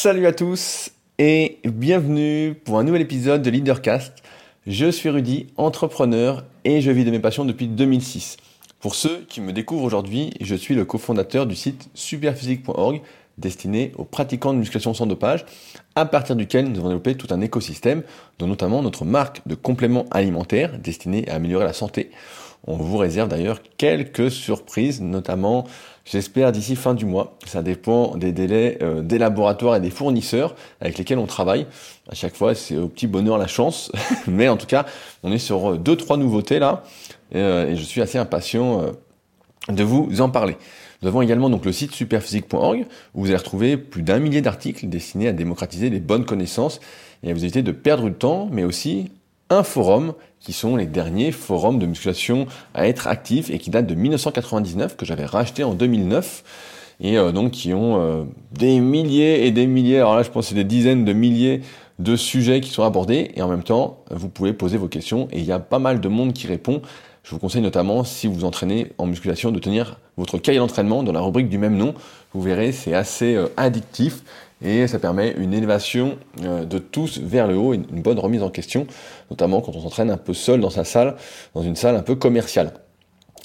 Salut à tous et bienvenue pour un nouvel épisode de Leadercast. Je suis Rudy, entrepreneur et je vis de mes passions depuis 2006. Pour ceux qui me découvrent aujourd'hui, je suis le cofondateur du site superphysique.org destiné aux pratiquants de musculation sans dopage, à partir duquel nous avons développé tout un écosystème, dont notamment notre marque de compléments alimentaires destinés à améliorer la santé. On vous réserve d'ailleurs quelques surprises, notamment J'espère d'ici fin du mois. Ça dépend des délais euh, des laboratoires et des fournisseurs avec lesquels on travaille. À chaque fois, c'est au petit bonheur la chance. Mais en tout cas, on est sur euh, deux, trois nouveautés là. Euh, et je suis assez impatient de vous en parler. Nous avons également le site superphysique.org où vous allez retrouver plus d'un millier d'articles destinés à démocratiser les bonnes connaissances et à vous éviter de perdre du temps, mais aussi un forum qui sont les derniers forums de musculation à être actifs et qui datent de 1999 que j'avais racheté en 2009 et euh, donc qui ont euh, des milliers et des milliers, alors là je pense que c'est des dizaines de milliers de sujets qui sont abordés et en même temps vous pouvez poser vos questions et il y a pas mal de monde qui répond. Je vous conseille notamment si vous entraînez en musculation de tenir votre cahier d'entraînement dans la rubrique du même nom. Vous verrez c'est assez euh, addictif et ça permet une élévation euh, de tous vers le haut, une, bonne remise en question, notamment quand on s'entraîne un peu seul dans sa salle, dans une salle un peu commerciale.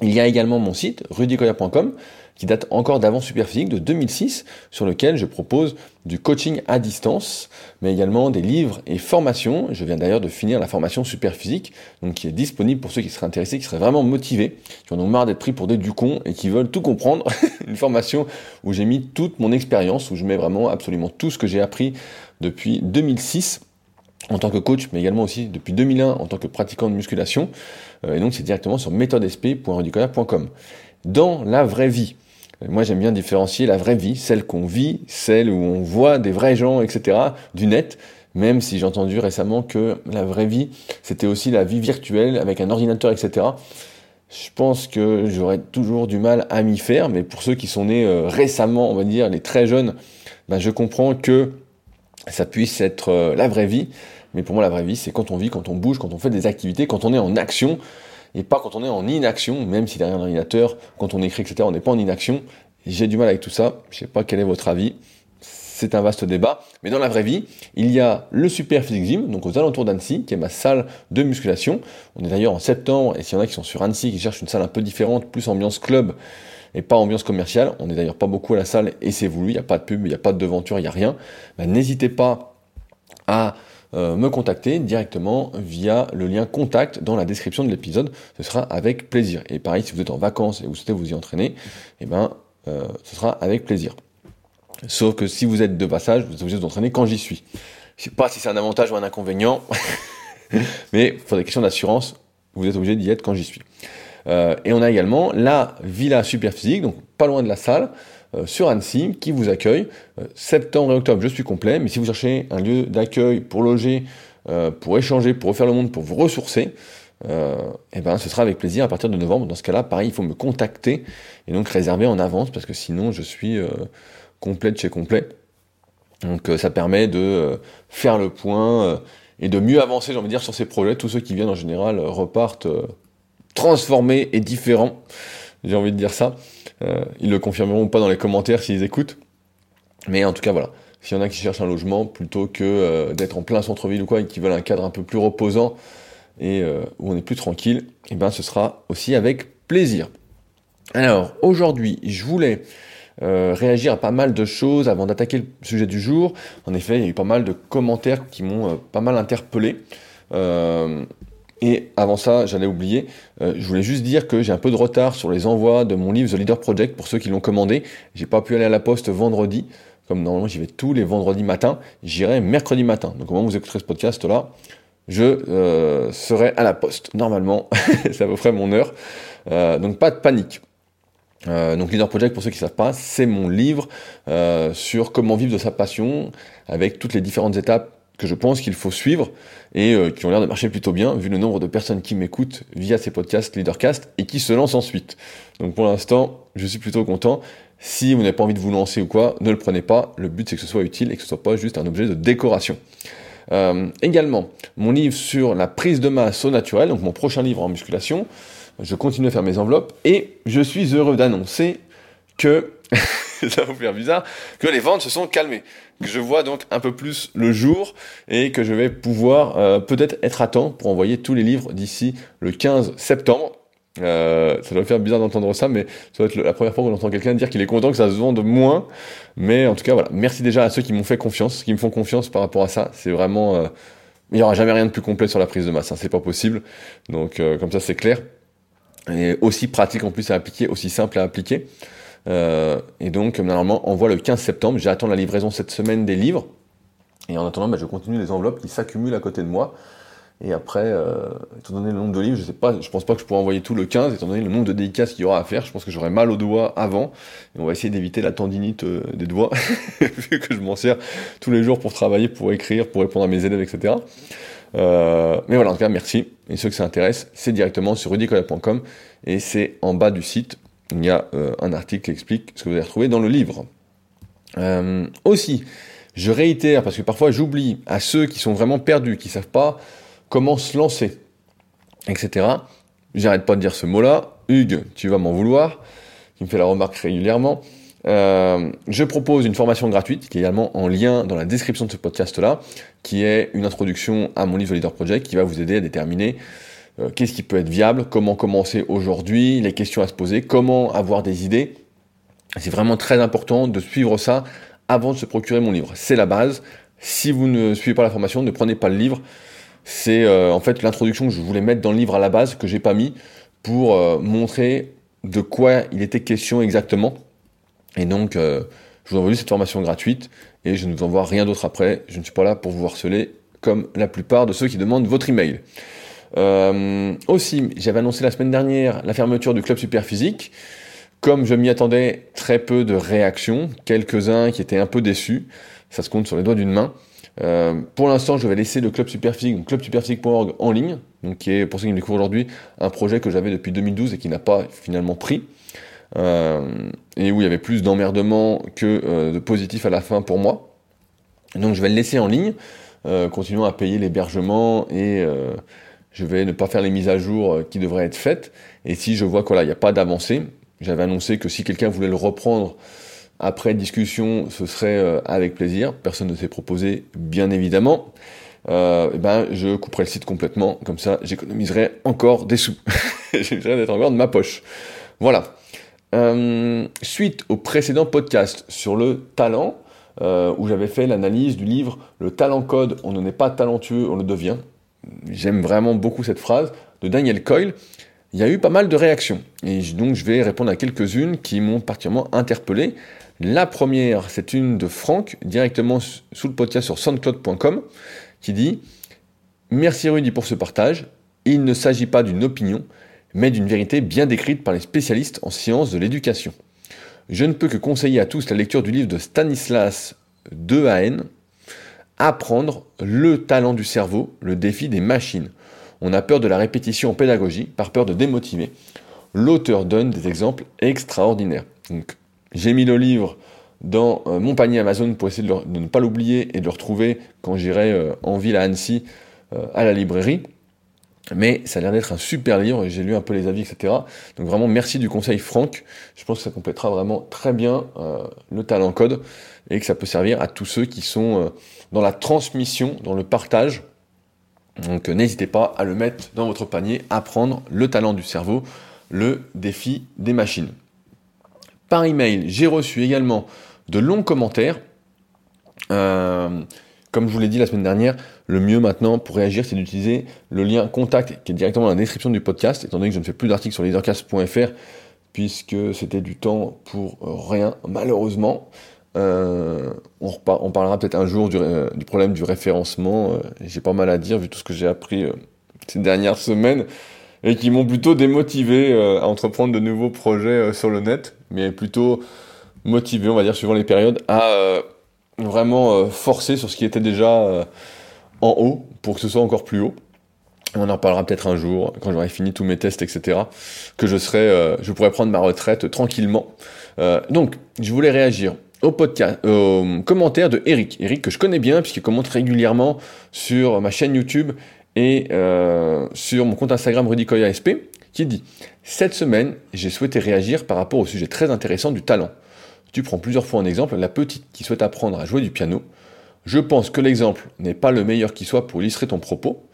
Il y a également mon site, rudicoya.com, qui date encore d'avant Superphysique de 2006, sur lequel je propose du coaching à distance, mais également des livres et formations. Je viens d'ailleurs de finir la formation Superphysique, donc qui est disponible pour ceux qui seraient intéressés, qui seraient vraiment motivés, qui en ont marre d'être pris pour des ducons et qui veulent tout comprendre. Une formation où j'ai mis toute mon expérience, où je mets vraiment absolument tout ce que j'ai appris depuis 2006 en tant que coach, mais également aussi depuis 2001 en tant que pratiquant de musculation. Euh, et donc c'est directement sur méthodesp.rudicola.com. Dans la vraie vie, moi, j'aime bien différencier la vraie vie, celle qu'on vit, celle où on voit des vrais gens, etc., du net. Même si j'ai entendu récemment que la vraie vie, c'était aussi la vie virtuelle avec un ordinateur, etc. Je pense que j'aurais toujours du mal à m'y faire, mais pour ceux qui sont nés euh, récemment, on va dire, les très jeunes, ben, je comprends que ça puisse être euh, la vraie vie. Mais pour moi, la vraie vie, c'est quand on vit, quand on bouge, quand on fait des activités, quand on est en action et pas quand on est en inaction, même si derrière un ordinateur, quand on écrit, etc., on n'est pas en inaction. J'ai du mal avec tout ça. Je sais pas quel est votre avis. C'est un vaste débat. Mais dans la vraie vie, il y a le Super Physique Gym, donc aux alentours d'Annecy, qui est ma salle de musculation. On est d'ailleurs en septembre, et s'il y en a qui sont sur Annecy, qui cherchent une salle un peu différente, plus ambiance club, et pas ambiance commerciale, on n'est d'ailleurs pas beaucoup à la salle, et c'est voulu, il n'y a pas de pub, il n'y a pas de devanture, il n'y a rien, bah, n'hésitez pas à euh, me contacter directement via le lien contact dans la description de l'épisode. Ce sera avec plaisir. Et pareil, si vous êtes en vacances et vous souhaitez vous y entraîner, eh ben, euh, ce sera avec plaisir. Sauf que si vous êtes de passage, vous êtes obligé d'entraîner quand j'y suis. Je sais pas si c'est un avantage ou un inconvénient, mais pour des questions d'assurance, vous êtes obligé d'y être quand j'y suis. Euh, et on a également la Villa Superphysique, donc pas loin de la salle, sur Annecy qui vous accueille. Euh, septembre et octobre, je suis complet, mais si vous cherchez un lieu d'accueil pour loger, euh, pour échanger, pour refaire le monde, pour vous ressourcer, eh ben, ce sera avec plaisir à partir de novembre. Dans ce cas-là, pareil, il faut me contacter et donc réserver en avance parce que sinon je suis complet de chez complet. Donc ça permet de faire le point et de mieux avancer, j'ai envie de dire, sur ces projets. Tous ceux qui viennent en général repartent transformés et différents. J'ai envie de dire ça. Euh, ils le confirmeront pas dans les commentaires s'ils écoutent. Mais en tout cas, voilà. S'il y en a qui cherchent un logement plutôt que euh, d'être en plein centre-ville ou quoi et qui veulent un cadre un peu plus reposant et euh, où on est plus tranquille, et eh ben ce sera aussi avec plaisir. Alors aujourd'hui, je voulais réagir à pas mal de choses avant d'attaquer le sujet du jour. En effet, il y a eu pas mal de commentaires qui m'ont pas mal interpellé. Et avant ça, j'allais oublier, euh, je voulais juste dire que j'ai un peu de retard sur les envois de mon livre The Leader Project pour ceux qui l'ont commandé. J'ai pas pu aller à la poste vendredi, comme normalement j'y vais tous les vendredis matin. J'irai mercredi matin. Donc au moment où vous écouterez ce podcast là, je euh, serai à la poste. Normalement, ça vous ferait mon heure. Euh, donc pas de panique. donc Leader Project, pour ceux qui ne savent pas, c'est mon livre sur comment vivre de sa passion, avec toutes les différentes étapes je pense qu'il faut suivre et euh, qui ont l'air de marcher plutôt bien vu le nombre de personnes qui m'écoutent via ces podcasts Leadercast et qui se lancent ensuite. Donc pour l'instant, je suis plutôt content. Si vous n'avez pas envie de vous lancer ou quoi, ne le prenez pas. Le but c'est que ce soit utile et que ce soit pas juste un objet de décoration. Euh, également, mon livre sur la prise de masse au naturel, donc mon prochain livre en musculation. Je continue à faire mes enveloppes et je suis heureux d'annoncer que ça va vous faire bizarre, que les ventes se sont calmées. Que je vois donc un peu plus le jour et que je vais pouvoir euh, peut-être être à temps pour envoyer tous les livres d'ici le 15 septembre. Euh, ça doit faire bizarre d'entendre ça, mais ça va être la première fois qu'on entend quelqu'un dire qu'il est content que ça se vende moins. Mais en tout cas, voilà. Merci déjà à ceux qui m'ont fait confiance, qui me font confiance par rapport à ça. C'est vraiment, euh, il n'y aura jamais rien de plus complet sur la prise de masse. Hein. C'est pas possible. Donc, euh, comme ça, c'est clair. Et aussi pratique en plus à appliquer, aussi simple à appliquer. Euh, et donc, normalement, on voit le 15 septembre. J'attends la livraison cette semaine des livres. Et en attendant, bah, je continue les enveloppes qui s'accumulent à côté de moi. Et après, euh, étant donné le nombre de livres, je sais pas, je pense pas que je pourrai envoyer tout le 15, étant donné le nombre de dédicaces qu'il y aura à faire, je pense que j'aurai mal aux doigts avant. Et on va essayer d'éviter la tendinite euh, des doigts, vu que je m'en sers tous les jours pour travailler, pour écrire, pour répondre à mes élèves, etc. Euh, mais voilà, en tout cas, merci. Et ceux que ça intéresse, c'est directement sur rudicola.com et c'est en bas du site. Il y a euh, un article qui explique ce que vous allez retrouver dans le livre. Euh, aussi, je réitère, parce que parfois j'oublie à ceux qui sont vraiment perdus, qui savent pas comment se lancer, etc. J'arrête pas de dire ce mot-là. Hugues, tu vas m'en vouloir, qui me fait la remarque régulièrement. Euh, je propose une formation gratuite qui est également en lien dans la description de ce podcast-là, qui est une introduction à mon livre Leader Project qui va vous aider à déterminer euh, qu'est-ce qui peut être viable, comment commencer aujourd'hui, les questions à se poser, comment avoir des idées? C'est vraiment très important de suivre ça avant de se procurer mon livre. C'est la base. Si vous ne suivez pas la formation, ne prenez pas le livre. C'est euh, en fait l'introduction que je voulais mettre dans le livre à la base, que j'ai pas mis, pour montrer de quoi il était question exactement et donc, euh, je vous envoie cette formation gratuite et je ne vous envoie rien d'autre après. Je ne suis pas là pour vous harceler comme la plupart de ceux qui demandent votre email. Euh, aussi, j'avais annoncé la semaine dernière la fermeture du club super physique. Comme je m'y attendais, très peu de réactions, quelques-uns qui étaient un peu déçus. Ça se compte sur les doigts d'une main. Euh, pour l'instant, je vais laisser le club superphysique, donc clubsuperphysique.org en ligne, donc qui est pour ceux qui me découvrent aujourd'hui un projet que j'avais depuis 2012 et qui n'a pas finalement pris. Euh, et où il y avait plus d'emmerdement que euh, de positif à la fin pour moi. Donc je vais le laisser en ligne, euh, continuant à payer l'hébergement et je vais ne pas faire les mises à jour qui devraient être faites. Et si je vois qu'il n'y a pas d'avancée, j'avais annoncé que si quelqu'un voulait le reprendre après discussion, ce serait avec plaisir. Personne ne s'est proposé, bien évidemment. Euh, et ben, je couperai le site complètement. Comme ça, j'économiserai encore des sous. J'essaierai d'être encore de ma poche. Voilà. Euh, suite au précédent podcast sur le talent, euh, où j'avais fait l'analyse du livre Le talent code, on ne est pas talentueux, on le devient. J'aime vraiment beaucoup cette phrase de Daniel Coyle. Il y a eu pas mal de réactions. Et donc je vais répondre à quelques-unes qui m'ont particulièrement interpellé. La première, c'est une de Franck, directement sous le podcast sur soundcloud.com, qui dit Merci Rudy pour ce partage. Il ne s'agit pas d'une opinion, mais d'une vérité bien décrite par les spécialistes en sciences de l'éducation. Je ne peux que conseiller à tous la lecture du livre de Stanislas Dehaene, Apprendre le talent du cerveau, le défi des machines. On a peur de la répétition en pédagogie, par peur de démotiver. L'auteur donne des exemples extraordinaires. J'ai mis le livre dans euh, mon panier Amazon pour essayer de, ne pas l'oublier et de le retrouver quand j'irai euh, en ville à Annecy euh, à la librairie. Mais ça a l'air d'être un super livre, j'ai lu un peu les avis, etc. Donc vraiment merci du conseil Franck. Je pense que ça complétera vraiment très bien le talent code et que ça peut servir à tous ceux qui sont euh, dans la transmission, dans le partage. Donc euh, n'hésitez pas à le mettre dans votre panier, apprendre le talent du cerveau, le défi des machines. Par email, j'ai reçu également de longs commentaires. Comme je vous l'ai dit la semaine dernière, le mieux maintenant pour réagir, c'est d'utiliser le lien contact qui est directement dans la description du podcast, étant donné que je ne fais plus d'articles sur leadercast.fr, puisque c'était du temps pour rien, malheureusement. Euh, on, parlera peut-être un jour du, euh, problème du référencement. Euh, j'ai pas mal à dire vu tout ce que j'ai appris ces dernières semaines et qui m'ont plutôt démotivé à entreprendre de nouveaux projets sur le net, mais plutôt motivé, on va dire, suivant les périodes, à vraiment forcer sur ce qui était déjà en haut pour que ce soit encore plus haut. On en parlera peut-être un jour, quand j'aurai fini tous mes tests, etc., que je serai, je pourrais prendre ma retraite tranquillement. donc, je voulais réagir au podcast, commentaire de Eric. Eric que je connais bien puisqu'il commente régulièrement sur ma chaîne YouTube et sur mon compte Instagram RudyKoyaSP, qui dit Cette semaine, j'ai souhaité réagir par rapport au sujet très intéressant du talent. tu prends plusieurs fois en exemple la petite qui souhaite apprendre à jouer du piano. Je pense que l'exemple n'est pas le meilleur qui soit pour illustrer ton propos.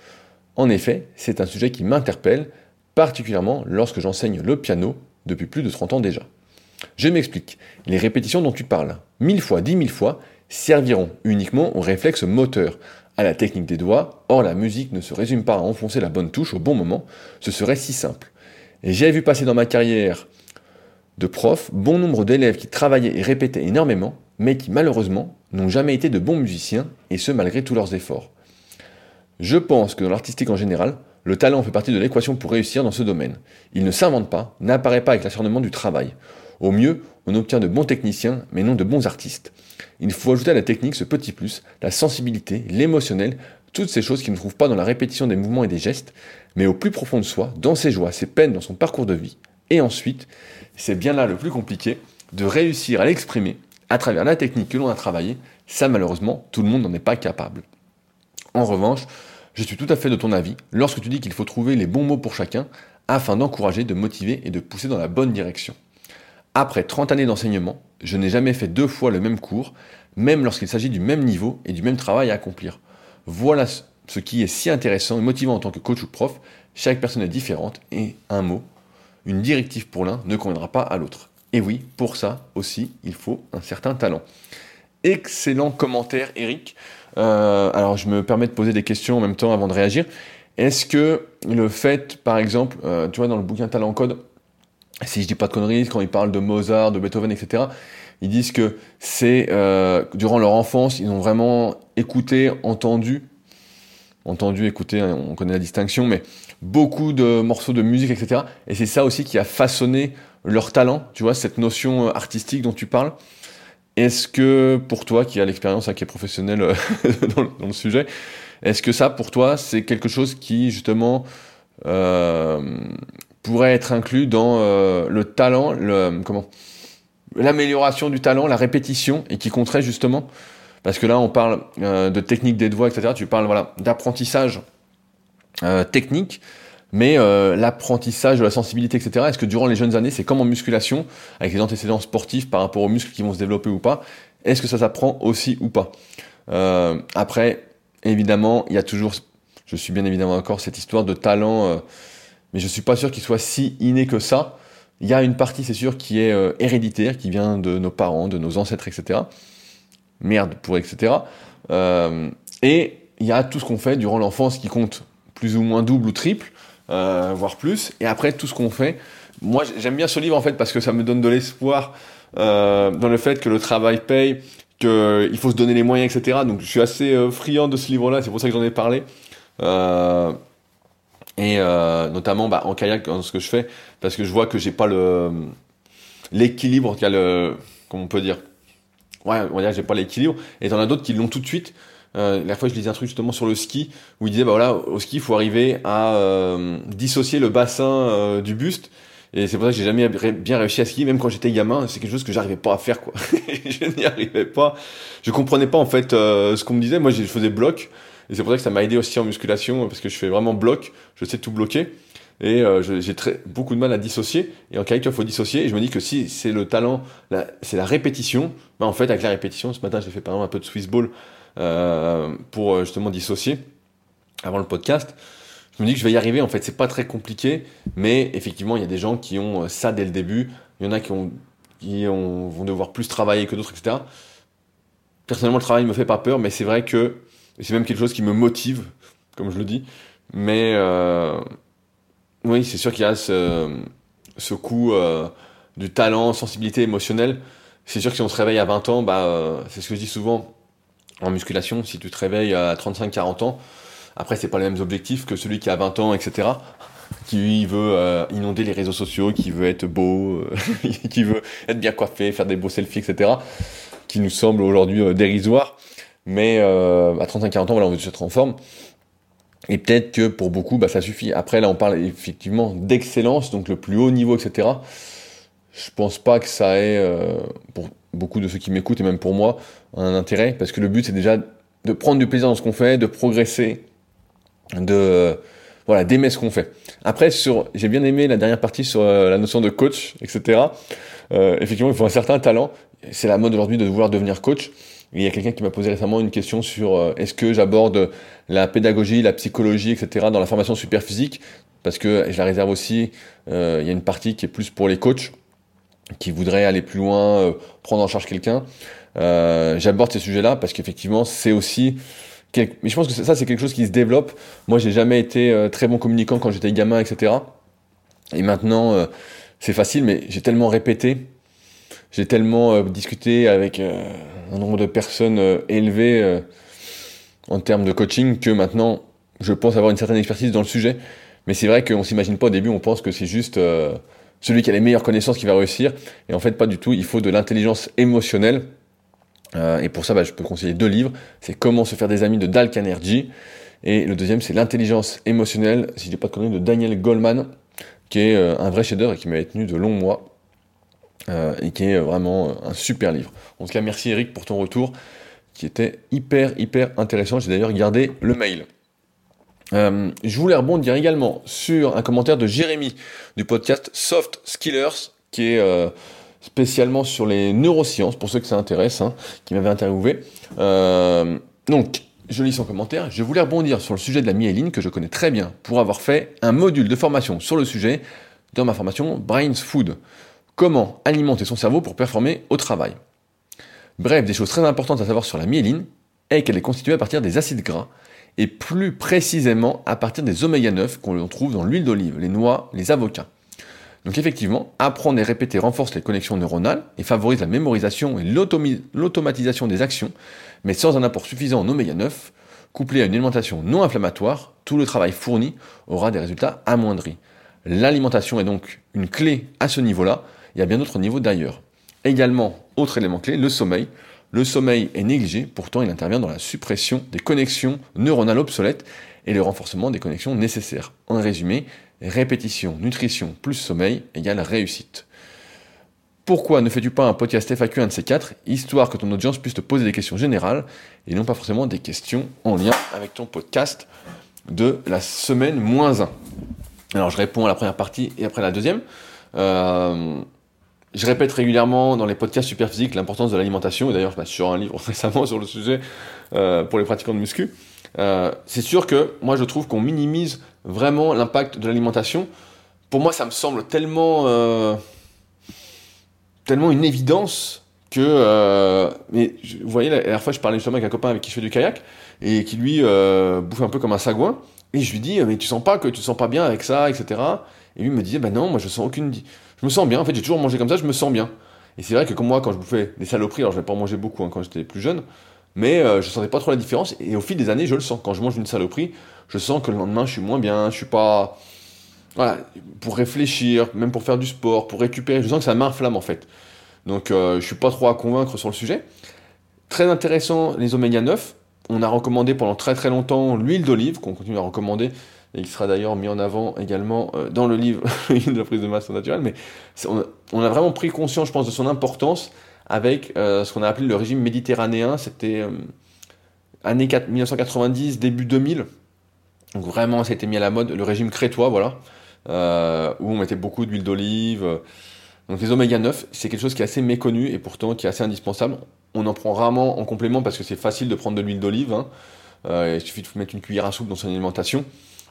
En effet, c'est un sujet qui m'interpelle, particulièrement lorsque j'enseigne le piano depuis plus de 30 ans déjà. Je m'explique. Les répétitions dont tu parles, mille fois, dix mille fois, serviront uniquement au réflexe moteur, à la technique des doigts. Or, la musique ne se résume pas à enfoncer la bonne touche au bon moment. Ce serait si simple. J'ai vu passer dans ma carrière de prof bon nombre d'élèves qui travaillaient et répétaient énormément, mais qui malheureusement n'ont jamais été de bons musiciens, et ce malgré tous leurs efforts. Je pense que dans l'artistique en général, le talent fait partie de l'équation pour réussir dans ce domaine. Il ne s'invente pas, n'apparaît pas avec l'acharnement du travail. Au mieux, on obtient de bons techniciens, mais non de bons artistes. Il faut ajouter à la technique ce petit plus, la sensibilité, l'émotionnel, toutes ces choses qui ne trouvent pas dans la répétition des mouvements et des gestes, mais au plus profond de soi, dans ses joies, ses peines, dans son parcours de vie. Et ensuite, c'est bien là le plus compliqué, de réussir à l'exprimer à travers la technique que l'on a travaillée. Ça, malheureusement, tout le monde n'en est pas capable. En revanche, je suis tout à fait de ton avis lorsque tu dis qu'il faut trouver les bons mots pour chacun afin d'encourager, de motiver et de pousser dans la bonne direction. Après 30 années d'enseignement, je n'ai jamais fait deux fois le même cours, même lorsqu'il s'agit du même niveau et du même travail à accomplir. Voilà ce qui est si intéressant et motivant en tant que coach ou prof. Chaque personne est différente et un mot, une directive pour l'un ne conviendra pas à l'autre. Et oui, pour ça aussi, il faut un certain talent. Excellent commentaire, Eric. Euh, alors, je me permets de poser des questions en même temps avant de réagir. Est-ce que le fait, par exemple, euh, tu vois, dans le bouquin Talent Code, si je dis pas de conneries, quand ils parlent de Mozart, de Beethoven, etc., ils disent que c'est euh, durant leur enfance, ils ont vraiment écouté, entendu, entendu, écouté, hein, on connaît la distinction, mais beaucoup de morceaux de musique, etc. Et c'est ça aussi qui a façonné leur talent, tu vois, cette notion euh, artistique dont tu parles. Est-ce que pour toi, qui a l'expérience, hein, qui est professionnel euh, dans, dans, le sujet, est-ce que ça, pour toi, c'est quelque chose qui justement euh, pourrait être inclus dans euh, le talent, le comment l'amélioration du talent, la répétition, et qui compterait justement, parce que là on parle euh, de technique des doigts, etc. Tu parles voilà d'apprentissage euh, technique, mais l'apprentissage de la sensibilité, etc. Est-ce que durant les jeunes années, c'est comme en musculation, avec les antécédents sportifs par rapport aux muscles qui vont se développer ou pas, est-ce que ça s'apprend aussi ou pas? Après, évidemment, il y a toujours, je suis bien évidemment d'accord, cette histoire de talent mais je suis pas sûr qu'il soit si inné que ça. Il y a une partie, c'est sûr, qui est euh, héréditaire, qui vient de nos parents, de nos ancêtres, etc. Merde pour etc. Euh, et il y a tout ce qu'on fait durant l'enfance qui compte plus ou moins double ou triple, euh, voire plus. Et après, tout ce qu'on fait. Moi, j'aime bien ce livre, en fait, parce que ça me donne de l'espoir dans le fait que le travail paye, qu'il faut se donner les moyens, etc. Donc, je suis assez friand de ce livre-là, c'est pour ça que j'en ai parlé. Et euh, notamment bah, en kayak dans ce que je fais parce que je vois que j'ai pas le l'équilibre qu'il y a le comment on peut dire? Ouais on va dire j'ai pas l'équilibre. Et t'en as d'autres qui l'ont tout de suite. Euh, la fois je lisais un truc justement sur le ski où il disait bah voilà au ski il faut arriver à euh, dissocier le bassin du buste. Et c'est pour ça que j'ai jamais bien réussi à skier même quand j'étais gamin. C'est quelque chose que j'arrivais pas à faire quoi. Je n'y arrivais pas. Je comprenais pas en fait ce qu'on me disait. Moi je faisais bloc et c'est pour ça que ça m'a aidé aussi en musculation, parce que je fais vraiment bloc, je sais tout bloquer. Et euh, j'ai beaucoup de mal à dissocier. Et en kayak, il faut dissocier. Et je me dis que si c'est le talent, c'est la répétition, bah en fait, avec la répétition, ce matin, j'ai fait par exemple un peu de Swiss ball euh, pour euh, justement dissocier avant le podcast. Je me dis que je vais y arriver. En fait, c'est pas très compliqué, mais effectivement, il y a des gens qui ont euh, ça dès le début. Il y en a qui ont qui ont, vont devoir plus travailler que d'autres, etc. Personnellement, le travail me fait pas peur, mais c'est vrai que et c'est même quelque chose qui me motive, comme je le dis. Mais euh, oui, c'est sûr qu'il y a ce, coup euh, du talent, sensibilité émotionnelle. C'est sûr que si on se réveille à 20 ans, bah, euh, c'est ce que je dis souvent en musculation, si tu te réveilles à 35-40 ans, après c'est pas les mêmes objectifs que celui qui a 20 ans, etc. Qui veut euh, inonder les réseaux sociaux, qui veut être beau, qui veut être bien coiffé, faire des beaux selfies, etc. Qui nous semble aujourd'hui dérisoire. Mais euh, à 35-40 ans, voilà, on veut être en forme. Et peut-être que pour beaucoup, bah, ça suffit. Après, là, on parle effectivement d'excellence, donc le plus haut niveau, etc. Je pense pas que ça ait, euh, pour beaucoup de ceux qui m'écoutent, et même pour moi, un intérêt, parce que le but, c'est déjà de prendre du plaisir dans ce qu'on fait, de progresser, de voilà, d'aimer ce qu'on fait. Après, sur, j'ai bien aimé la dernière partie sur la notion de coach, etc. effectivement, il faut un certain talent. C'est la mode aujourd'hui de vouloir devenir coach. Il y a quelqu'un qui m'a posé récemment une question sur est-ce que j'aborde la pédagogie, la psychologie, etc. dans la formation super physique parce que je la réserve aussi. il y a une partie qui est plus pour les coachs qui voudraient aller plus loin, prendre en charge quelqu'un. Euh, j'aborde ces sujets-là parce qu'effectivement, c'est aussi. Mais je pense que ça, c'est quelque chose qui se développe. Moi, j'ai jamais été euh, très bon communicant quand j'étais gamin, etc. Et maintenant, euh, c'est facile, mais j'ai tellement répété, j'ai tellement discuté avec un nombre de personnes élevé en termes de coaching que maintenant, je pense avoir une certaine expertise dans le sujet. Mais c'est vrai qu'on s'imagine pas au début, on pense que c'est juste celui qui a les meilleures connaissances qui va réussir. Et en fait, pas du tout. Il faut de l'intelligence émotionnelle euh, et pour ça, bah, je peux conseiller deux livres. C'est Comment se faire des amis de Dal Carnegie. Et le deuxième, c'est L'intelligence émotionnelle, si je dis pas de conneries, de Daniel Goleman, qui est euh, un vrai chef-d'œuvre et qui m'a tenu de longs mois. Euh, et qui est vraiment un super livre. En tout cas, merci Eric pour ton retour, qui était hyper, hyper intéressant. J'ai d'ailleurs gardé le mail. je voulais rebondir également sur un commentaire de Jérémy du podcast Soft Skillers, qui est spécialement sur les neurosciences, pour ceux que ça intéresse, hein, qui m'avaient interviewé. Euh, donc, je lis son commentaire. Je voulais rebondir sur le sujet de la myéline, que je connais très bien, pour avoir fait un module de formation sur le sujet dans ma formation Brains Food. Comment alimenter son cerveau pour performer au travail. Bref, des choses très importantes à savoir sur la myéline est qu'elle est constituée à partir des acides gras, et plus précisément à partir des oméga 9 qu'on trouve dans l'huile d'olive, les noix, les avocats. Donc effectivement, apprendre et répéter renforce les connexions neuronales et favorise la mémorisation et l'automatisation des actions, mais sans un apport suffisant en oméga 9, couplé à une alimentation non inflammatoire, tout le travail fourni aura des résultats amoindris. L'alimentation est donc une clé à ce niveau-là, il y a bien d'autres niveaux d'ailleurs. Également, autre élément clé, le sommeil. Le sommeil est négligé, pourtant il intervient dans la suppression des connexions neuronales obsolètes et le renforcement des connexions nécessaires. En résumé, répétition, nutrition plus sommeil égale réussite. Pourquoi ne fais-tu pas un podcast FAQ un de ces quatre, histoire que ton audience puisse te poser des questions générales et non pas forcément des questions en lien avec ton podcast de la semaine moins 1 Alors je réponds à la première partie et après la deuxième. Euh, je répète régulièrement dans les podcasts Superphysique l'importance de l'alimentation, et d'ailleurs je sur un livre récemment sur le sujet euh, pour les pratiquants de muscu. Euh, c'est sûr que moi je trouve qu'on minimise vraiment l'impact de l'alimentation. Pour moi, ça me semble tellement, euh, tellement une évidence que. Vous voyez, la dernière fois, je parlais justement avec un copain avec qui je fais du kayak et qui lui bouffe un peu comme un sagouin. Et je lui dis, mais tu sens pas que tu te sens pas bien avec ça, etc. Et lui me disait, bah non, moi je sens aucune. Je me sens bien, en fait, j'ai toujours mangé comme ça, je me sens bien. Et c'est vrai que comme moi, quand je bouffais des saloperies, alors je vais pas en manger beaucoup hein, quand j'étais plus jeune, mais euh, je sentais pas trop la différence. Et au fil des années, je le sens. Quand je mange une saloperie, je sens que le lendemain, je suis moins bien, je suis pas. Voilà, pour réfléchir, même pour faire du sport, pour récupérer, je sens que ça m'inflamme en fait. Donc euh, je suis pas trop à convaincre sur le sujet. Très intéressant, les oméga 9. On a recommandé pendant très très longtemps l'huile d'olive, qu'on continue à recommander, et qui sera d'ailleurs mis en avant également euh, dans le livre de la prise de masse naturelle. Mais on a vraiment pris conscience, je pense, de son importance avec euh, ce qu'on a appelé le régime méditerranéen. C'était euh, années 1990, début 2000. Donc vraiment, ça a été mis à la mode, le régime crétois, voilà, euh, où on mettait beaucoup d'huile d'olive. Donc les oméga 9, c'est quelque chose qui est assez méconnu et pourtant qui est assez indispensable. On en prend rarement en complément parce que c'est facile de prendre de l'huile d'olive. Hein. il suffit de mettre une cuillère à soupe dans son alimentation.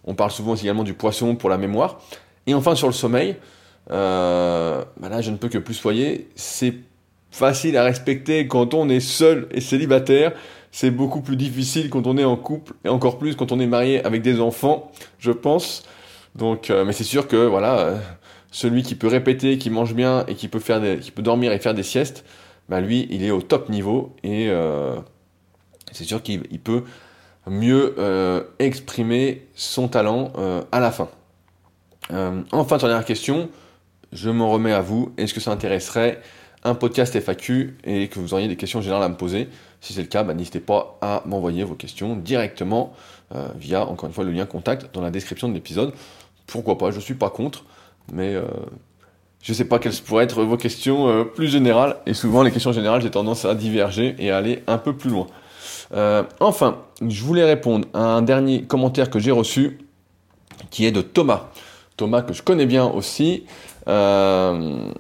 On parle souvent également du poisson pour la mémoire. Et enfin sur le sommeil, bah là je ne peux que plus soyer, c'est facile à respecter quand on est seul et célibataire. C'est beaucoup plus difficile quand on est en couple et encore plus quand on est marié avec des enfants, je pense. Donc, euh, mais c'est sûr que voilà, euh, celui qui peut répéter, qui mange bien et qui peut faire, qui peut dormir et faire des siestes, bah lui, il est au top niveau et euh, c'est sûr qu'il peut mieux exprimer son talent à la fin. enfin, dernière question, je m'en remets à vous. Est-ce que ça intéresserait un podcast FAQ et que vous auriez des questions générales à me poser? Si c'est le cas, bah, n'hésitez pas à m'envoyer vos questions directement euh, via, encore une fois, le lien contact dans la description de l'épisode. Pourquoi pas, je ne suis pas contre, mais euh, je ne sais pas quelles pourraient être vos questions euh, plus générales. Et souvent, les questions générales, j'ai tendance à diverger et à aller un peu plus loin. Enfin, je voulais répondre à un dernier commentaire que j'ai reçu qui est de Thomas. Thomas que je connais bien aussi. Euh,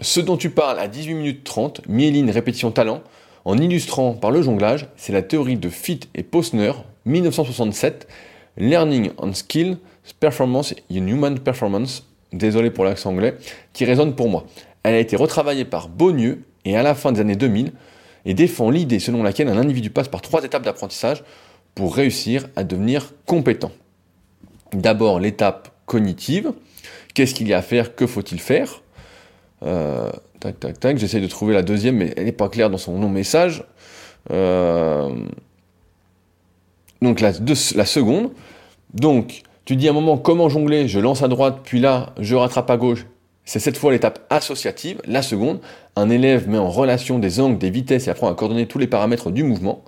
ce dont tu parles à 18 minutes 30, myéline, répétition, talent, en illustrant par le jonglage, c'est la théorie de Fitt et Posner, 1967, Learning on Skill, Performance in Human Performance, désolé pour l'accent anglais, qui résonne pour moi. Elle a été retravaillée par Beaunieu et à la fin des années 2000 et défend l'idée selon laquelle un individu passe par trois étapes d'apprentissage pour réussir à devenir compétent. D'abord l'étape cognitive, qu'est-ce qu'il y a à faire, que faut-il faire? Euh, Tac, tac, tac, j'essaie de trouver la deuxième, mais elle n'est pas claire dans son long message. Euh, donc la, la seconde, donc tu dis à un moment comment jongler, je lance à droite, puis là je rattrape à gauche. C'est cette fois l'étape associative. La seconde, un élève met en relation des angles, des vitesses et apprend à coordonner tous les paramètres du mouvement.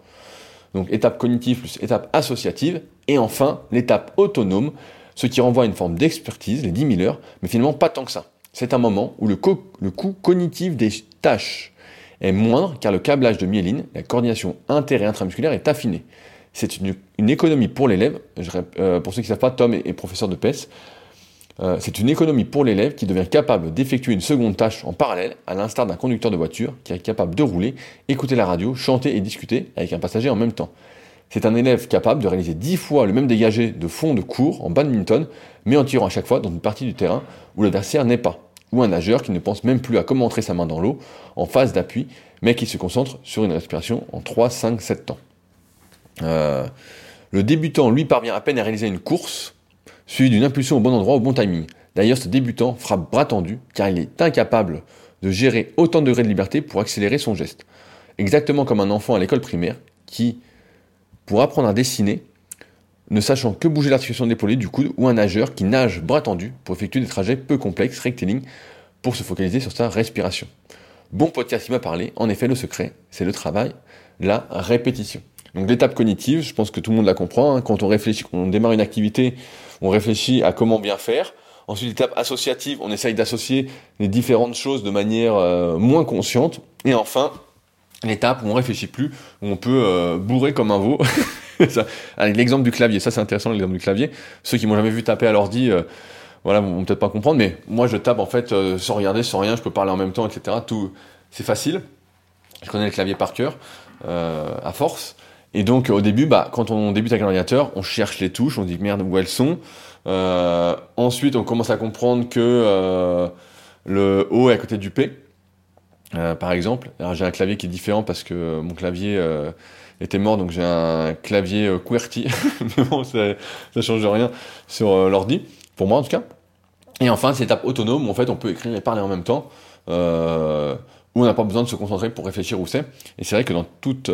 Donc étape cognitive plus étape associative. Et enfin, l'étape autonome, ce qui renvoie à une forme d'expertise, les 10 000 heures, mais finalement pas tant que ça. C'est un moment où le, coût cognitif des tâches est moindre car le câblage de myéline, la coordination inter- et intramusculaire est affiné. C'est une, économie pour l'élève. Euh, pour ceux qui ne savent pas, Tom est, professeur de PES. Euh, c'est une économie pour l'élève qui devient capable d'effectuer une seconde tâche en parallèle, à l'instar d'un conducteur de voiture qui est capable de rouler, écouter la radio, chanter et discuter avec un passager en même temps. C'est un élève capable de réaliser 10 fois le même dégagé de fond de cours en badminton, mais en tirant à chaque fois dans une partie du terrain où l'adversaire n'est pas. Ou un nageur qui ne pense même plus à comment entrer sa main dans l'eau en phase d'appui, mais qui se concentre sur une respiration en 3, 5, 7 temps. Euh, le débutant, lui, parvient à peine à réaliser une course, suivi d'une impulsion au bon endroit, au bon timing. D'ailleurs, ce débutant frappe bras tendu, car il est incapable de gérer autant de degrés de liberté pour accélérer son geste. Exactement comme un enfant à l'école primaire, qui, pour apprendre à dessiner, ne sachant que bouger l'articulation de l'épaulé, du coude, ou un nageur qui nage bras tendu pour effectuer des trajets peu complexes, rectilignes, pour se focaliser sur sa respiration. Bon podcast, il m'a parlé. En effet, le secret, c'est le travail, la répétition. Donc l'étape cognitive, je pense que tout le monde la comprend. Hein. Quand on réfléchit, quand on démarre une activité, on réfléchit à comment bien faire. Ensuite, l'étape associative, on essaye d'associer les différentes choses de manière euh, moins consciente. Et enfin, l'étape où on réfléchit plus, où on peut euh, bourrer comme un veau. l'exemple du clavier, ça c'est intéressant l'exemple du clavier. Ceux qui m'ont jamais vu taper à l'ordi, euh, voilà, vont peut-être pas comprendre, mais moi je tape en fait sans regarder, sans rien, je peux parler en même temps, etc. Tout, c'est facile. Je connais le clavier par cœur, à force. Et donc au début, bah, quand on débute avec un ordinateur, on cherche les touches, on dit merde où elles sont. Euh, ensuite, on commence à comprendre que euh, le O est à côté du P, euh, par exemple. J'ai un clavier qui est différent parce que mon clavier était mort, donc j'ai un clavier QWERTY. Mais bon, ça, ça change rien sur l'ordi, pour moi en tout cas. Et enfin, c'est l'étape autonome où en fait on peut écrire et parler en même temps. où on n'a pas besoin de se concentrer pour réfléchir où c'est. Et c'est vrai que dans toute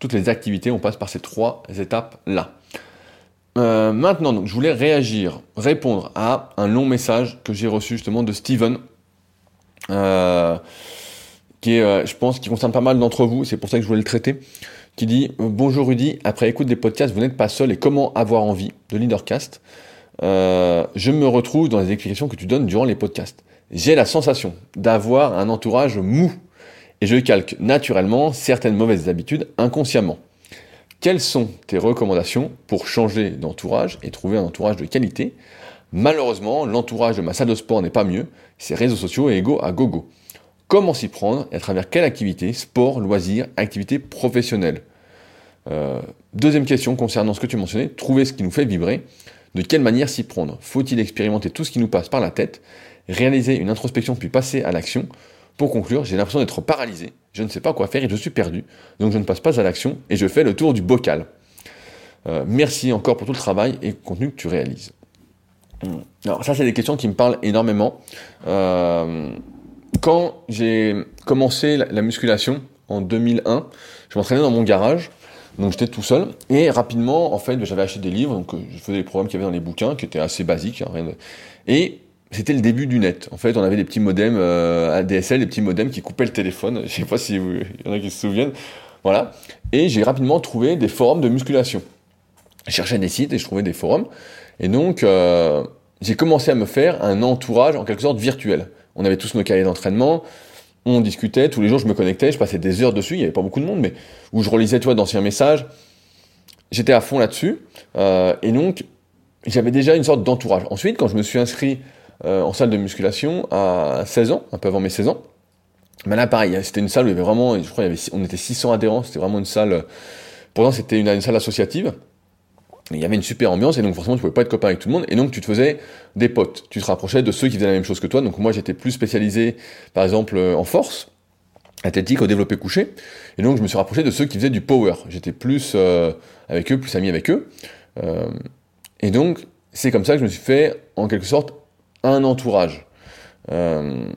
toutes les activités, on passe par ces trois étapes-là. Euh, maintenant, je voulais réagir, répondre à un long message que j'ai reçu justement de Steven, euh, qui est, euh, je pense, qui concerne pas mal d'entre vous, c'est pour ça que je voulais le traiter, qui dit Bonjour Rudy, après écoute des podcasts, vous n'êtes pas seul et comment avoir envie de Leadercast Je me retrouve dans les explications que tu donnes durant les podcasts. J'ai la sensation d'avoir un entourage mou et je calque naturellement certaines mauvaises habitudes inconsciemment. Quelles sont tes recommandations pour changer d'entourage et trouver un entourage de qualité? Malheureusement, l'entourage de ma salle de sport n'est pas mieux, ses réseaux sociaux et égaux à gogo. Comment s'y prendre et à travers quelle activité Sport, loisirs, activité professionnelle? Euh, Deuxième question concernant ce que tu mentionnais, trouver ce qui nous fait vibrer. De quelle manière s'y prendre? Faut-il expérimenter tout ce qui nous passe par la tête? Réaliser une introspection puis passer à l'action? Pour conclure, j'ai l'impression d'être paralysé, je ne sais pas quoi faire et je suis perdu, donc je ne passe pas à l'action et je fais le tour du bocal. Euh, merci encore pour tout le travail et le contenu que tu réalises. Hmm. Alors ça, c'est des questions qui me parlent énormément. Euh, quand j'ai commencé la, musculation en 2001, je m'entraînais dans mon garage, donc j'étais tout seul, et rapidement, en fait, j'avais acheté des livres, donc je faisais les programmes qu'il y avait dans les bouquins, qui étaient assez basiques, hein, et c'était le début du net. En fait, on avait des petits modems euh, ADSL, des petits modems qui coupaient le téléphone. Je sais pas si y en a qui se souviennent. Voilà. Et j'ai rapidement trouvé des forums de musculation. Je cherchais des sites et je trouvais des forums. Et donc, euh, j'ai commencé à me faire un entourage en quelque sorte virtuel. On avait tous nos cahiers d'entraînement. On discutait, tous les jours je me connectais, je passais des heures dessus, il n'y avait pas beaucoup de monde, mais où je relisais, toi, d'anciens messages. J'étais à fond là-dessus. Euh, et donc, j'avais déjà une sorte d'entourage. Ensuite, quand je me suis inscrit euh, en salle de musculation à 16 ans, un peu avant mes 16 ans, ben là pareil, c'était une salle où il y avait vraiment, je crois, on était 600 adhérents, c'était vraiment une salle, pourtant c'était une, salle associative, il y avait une super ambiance et donc forcément tu pouvais pas être copain avec tout le monde et donc tu te faisais des potes. Tu te rapprochais de ceux qui faisaient la même chose que toi. Donc moi j'étais plus spécialisé par exemple en force, athlétique, au développé couché et donc je me suis rapproché de ceux qui faisaient du power. J'étais plus euh, avec eux, plus ami avec eux. Euh, et donc c'est comme ça que je me suis fait en quelque sorte un entourage. Euh,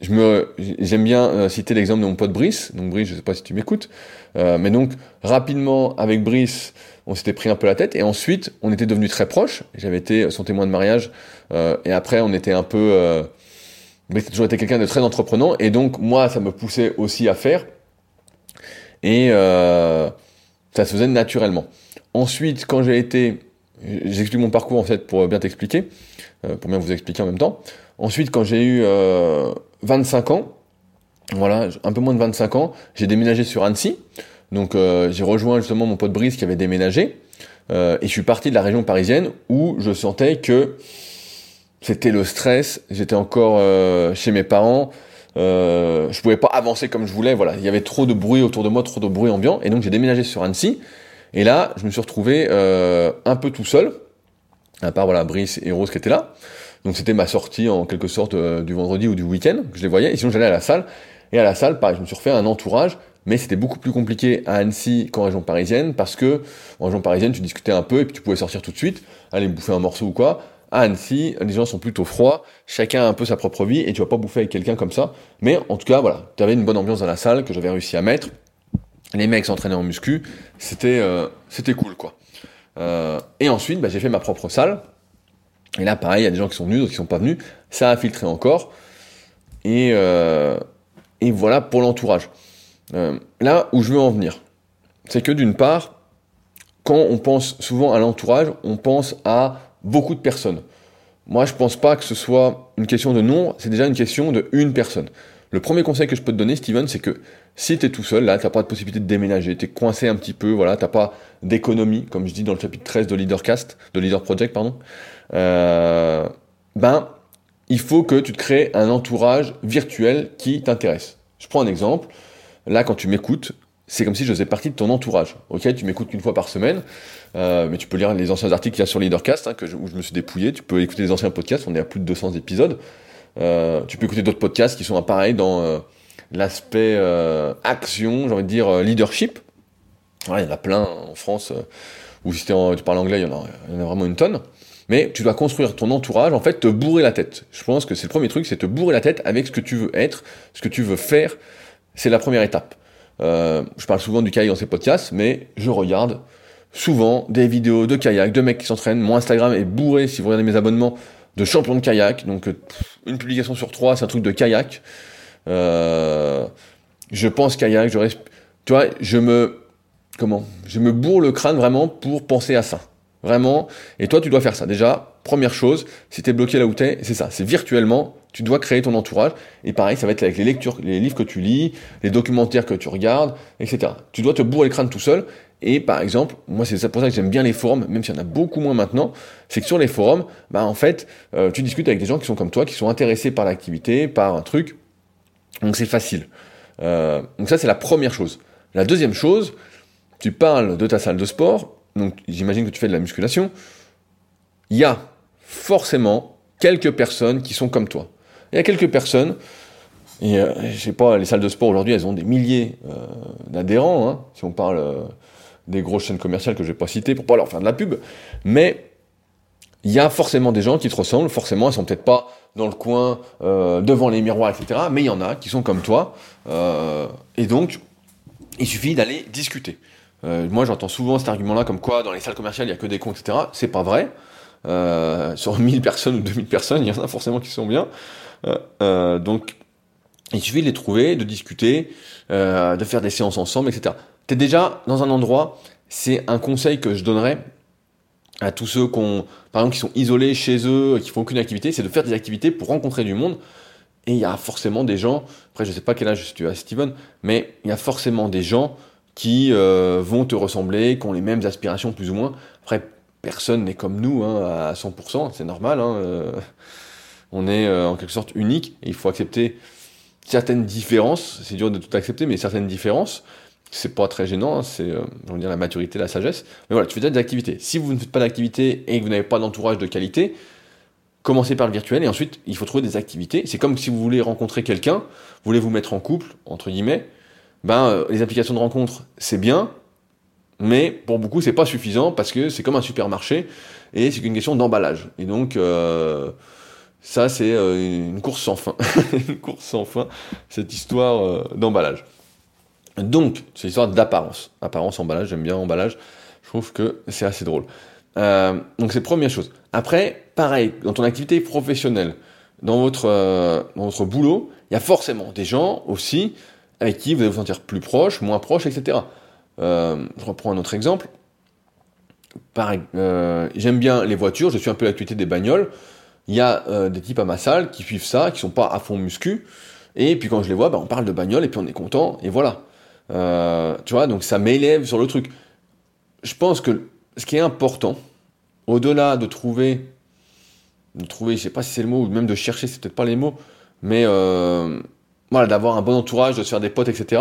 j'aime bien citer l'exemple de mon pote Brice. Donc Brice, je sais pas si tu m'écoutes, mais donc rapidement avec Brice, on s'était pris un peu la tête et ensuite on était devenus très proches. J'avais été son témoin de mariage euh, et après on était un peu, euh, mais toujours été quelqu'un de très entreprenant et donc moi ça me poussait aussi à faire et euh, ça se faisait naturellement. Ensuite quand j'ai été, j'explique mon parcours en fait pour bien t'expliquer, euh, pour bien vous expliquer en même temps. Ensuite quand j'ai eu 25 ans, voilà, un peu moins de 25 ans, j'ai déménagé sur Annecy. Donc euh, j'ai rejoint justement mon pote Brice qui avait déménagé euh, et je suis parti de la région parisienne où je sentais que c'était le stress. J'étais encore euh, chez mes parents. Euh, je pouvais pas avancer comme je voulais. Voilà, il y avait trop de bruit autour de moi, trop de bruit ambiant. Et donc j'ai déménagé sur Annecy. Et là, je me suis retrouvé euh, un peu tout seul, à part voilà Brice et Rose qui étaient là. Donc c'était ma sortie en quelque sorte du vendredi ou du week-end que je les voyais. Et sinon j'allais à la salle. Et à la salle, pareil, je me suis refait un entourage mais c'était beaucoup plus compliqué à Annecy qu'en région parisienne, parce que en région parisienne, tu discutais un peu et puis tu pouvais sortir tout de suite, aller bouffer un morceau ou quoi. À Annecy, les gens sont plutôt froids, chacun a un peu sa propre vie et tu vas pas bouffer avec quelqu'un comme ça. Mais en tout cas, voilà, tu avais une bonne ambiance dans la salle que j'avais réussi à mettre. Les mecs s'entraînaient en muscu, c'était euh, cool quoi. Euh, et ensuite, bah, j'ai fait ma propre salle. Et là, pareil, il y a des gens qui sont venus, d'autres qui sont pas venus. Ça a filtré encore. Et, euh, voilà pour l'entourage. Là où je veux en venir, c'est que d'une part, quand on pense souvent à l'entourage, on pense à beaucoup de personnes. Moi, je pense pas que ce soit une question de nombre, c'est déjà une question de une personne. Le premier conseil que je peux te donner, Steven, c'est que si tu es tout seul, là, tu n'as pas de possibilité de déménager, tu es coincé un petit peu, voilà, tu pas d'économie, comme je dis dans le chapitre 13 de Leadercast, de Leader Project, pardon, euh, ben, il faut que tu te crées un entourage virtuel qui t'intéresse. Je prends un exemple. Là, quand tu m'écoutes, c'est comme si je faisais partie de ton entourage. Ok, tu m'écoutes qu'une fois par semaine, euh, mais tu peux lire les anciens articles qu'il y a sur Leadercast, hein, où je me suis dépouillé. Tu peux écouter les anciens podcasts, on est à plus de 200 épisodes. Euh, tu peux écouter d'autres podcasts qui sont pareil dans euh, l'aspect action, j'ai envie de dire leadership. il y en a plein en France, ou si tu parles anglais, il y, en a, y en a vraiment une tonne. Mais tu dois construire ton entourage, en fait, te bourrer la tête. Je pense que c'est le premier truc, c'est te bourrer la tête avec ce que tu veux être, ce que tu veux faire, c'est la première étape. Euh, je parle souvent du kayak dans ces podcasts, mais je regarde souvent des vidéos de kayak, de mecs qui s'entraînent. Mon Instagram est bourré, si vous regardez mes abonnements, de champions de kayak. Donc euh, une publication sur trois, c'est un truc de kayak. Euh, je pense kayak, je tu vois, je me comment, je me bourre le crâne vraiment pour penser à ça. Vraiment. Et toi, tu dois faire ça. Déjà, première chose, si t'es bloqué là où t'es, c'est ça. C'est virtuellement, tu dois créer ton entourage. Et pareil, ça va être avec les lectures, les livres que tu lis, les documentaires que tu regardes, etc. Tu dois te bourrer le crâne tout seul. Et par exemple, moi c'est pour ça que j'aime bien les forums, même s'il y en a beaucoup moins maintenant, c'est que sur les forums, bah en fait, euh, tu discutes avec des gens qui sont comme toi, qui sont intéressés par l'activité, par un truc. Donc c'est facile. Euh, donc ça c'est la première chose. La deuxième chose, tu parles de ta salle de sport, donc j'imagine que tu fais de la musculation, il y a forcément quelques personnes qui sont comme toi. Il y a quelques personnes, et euh, je sais pas, les salles de sport aujourd'hui, elles ont des milliers euh, d'adhérents, hein, si on parle des grosses chaînes commerciales que je vais pas citer pour pas leur faire de la pub, mais il y a forcément des gens qui te ressemblent, forcément, elles sont peut-être pas dans le coin, devant les miroirs, etc., mais il y en a qui sont comme toi, et donc, il suffit d'aller discuter. Euh, moi, j'entends souvent cet argument-là, comme quoi dans les salles commerciales, il y a que des cons, etc. C'est pas vrai. Euh, sur 1000 personnes ou 2000 personnes, il y en a forcément qui sont bien. Euh, euh, donc, il suffit de les trouver, de discuter, euh, de faire des séances ensemble, etc. T'es déjà dans un endroit, c'est un conseil que je donnerais à tous ceux qui par exemple, qui sont isolés chez eux, qui font aucune activité, c'est de faire des activités pour rencontrer du monde. Et il y a forcément des gens, après je sais pas quel âge tu as Steven, mais il y a forcément des gens qui euh, vont te ressembler, qui ont les mêmes aspirations plus ou moins. Après, personne n'est comme nous hein, à 100%, c'est normal. Hein, euh, on est euh, en quelque sorte unique et il faut accepter certaines différences. C'est dur de tout accepter, mais certaines différences, c'est pas très gênant. Hein, c'est, euh, dire, la maturité, la sagesse. Mais voilà, tu fais déjà des activités. Si vous ne faites pas d'activités et que vous n'avez pas d'entourage de qualité, commencez par le virtuel et ensuite il faut trouver des activités. C'est comme si vous voulez rencontrer quelqu'un, vous voulez vous mettre en couple, entre guillemets. Ben, euh, les applications de rencontre, c'est bien, mais pour beaucoup, c'est pas suffisant parce que c'est comme un supermarché et c'est qu'une question d'emballage. Et donc, euh, ça, c'est euh, une course sans fin. une course sans fin, cette histoire euh, d'emballage. Donc, c'est l'histoire d'apparence. Apparence, emballage, j'aime bien emballage. Je trouve que c'est assez drôle. donc, c'est première chose. Après, pareil, dans ton activité professionnelle, dans votre, dans votre boulot, il y a forcément des gens aussi avec qui vous allez vous sentir plus proche, moins proche, etc. Euh, je reprends un autre exemple. Euh, j'aime bien les voitures, je suis un peu l'actualité des bagnoles. Il y a euh, des types à ma salle qui suivent ça, qui sont pas à fond muscu. Et puis quand je les vois, bah, on parle de bagnole et puis on est content, et voilà. Tu vois, donc ça m'élève sur le truc. Je pense que ce qui est important, au-delà de trouver, de trouver, je sais pas si c'est le mot, ou même de chercher, c'est peut-être pas les mots, mais voilà, d'avoir un bon entourage, de se faire des potes, etc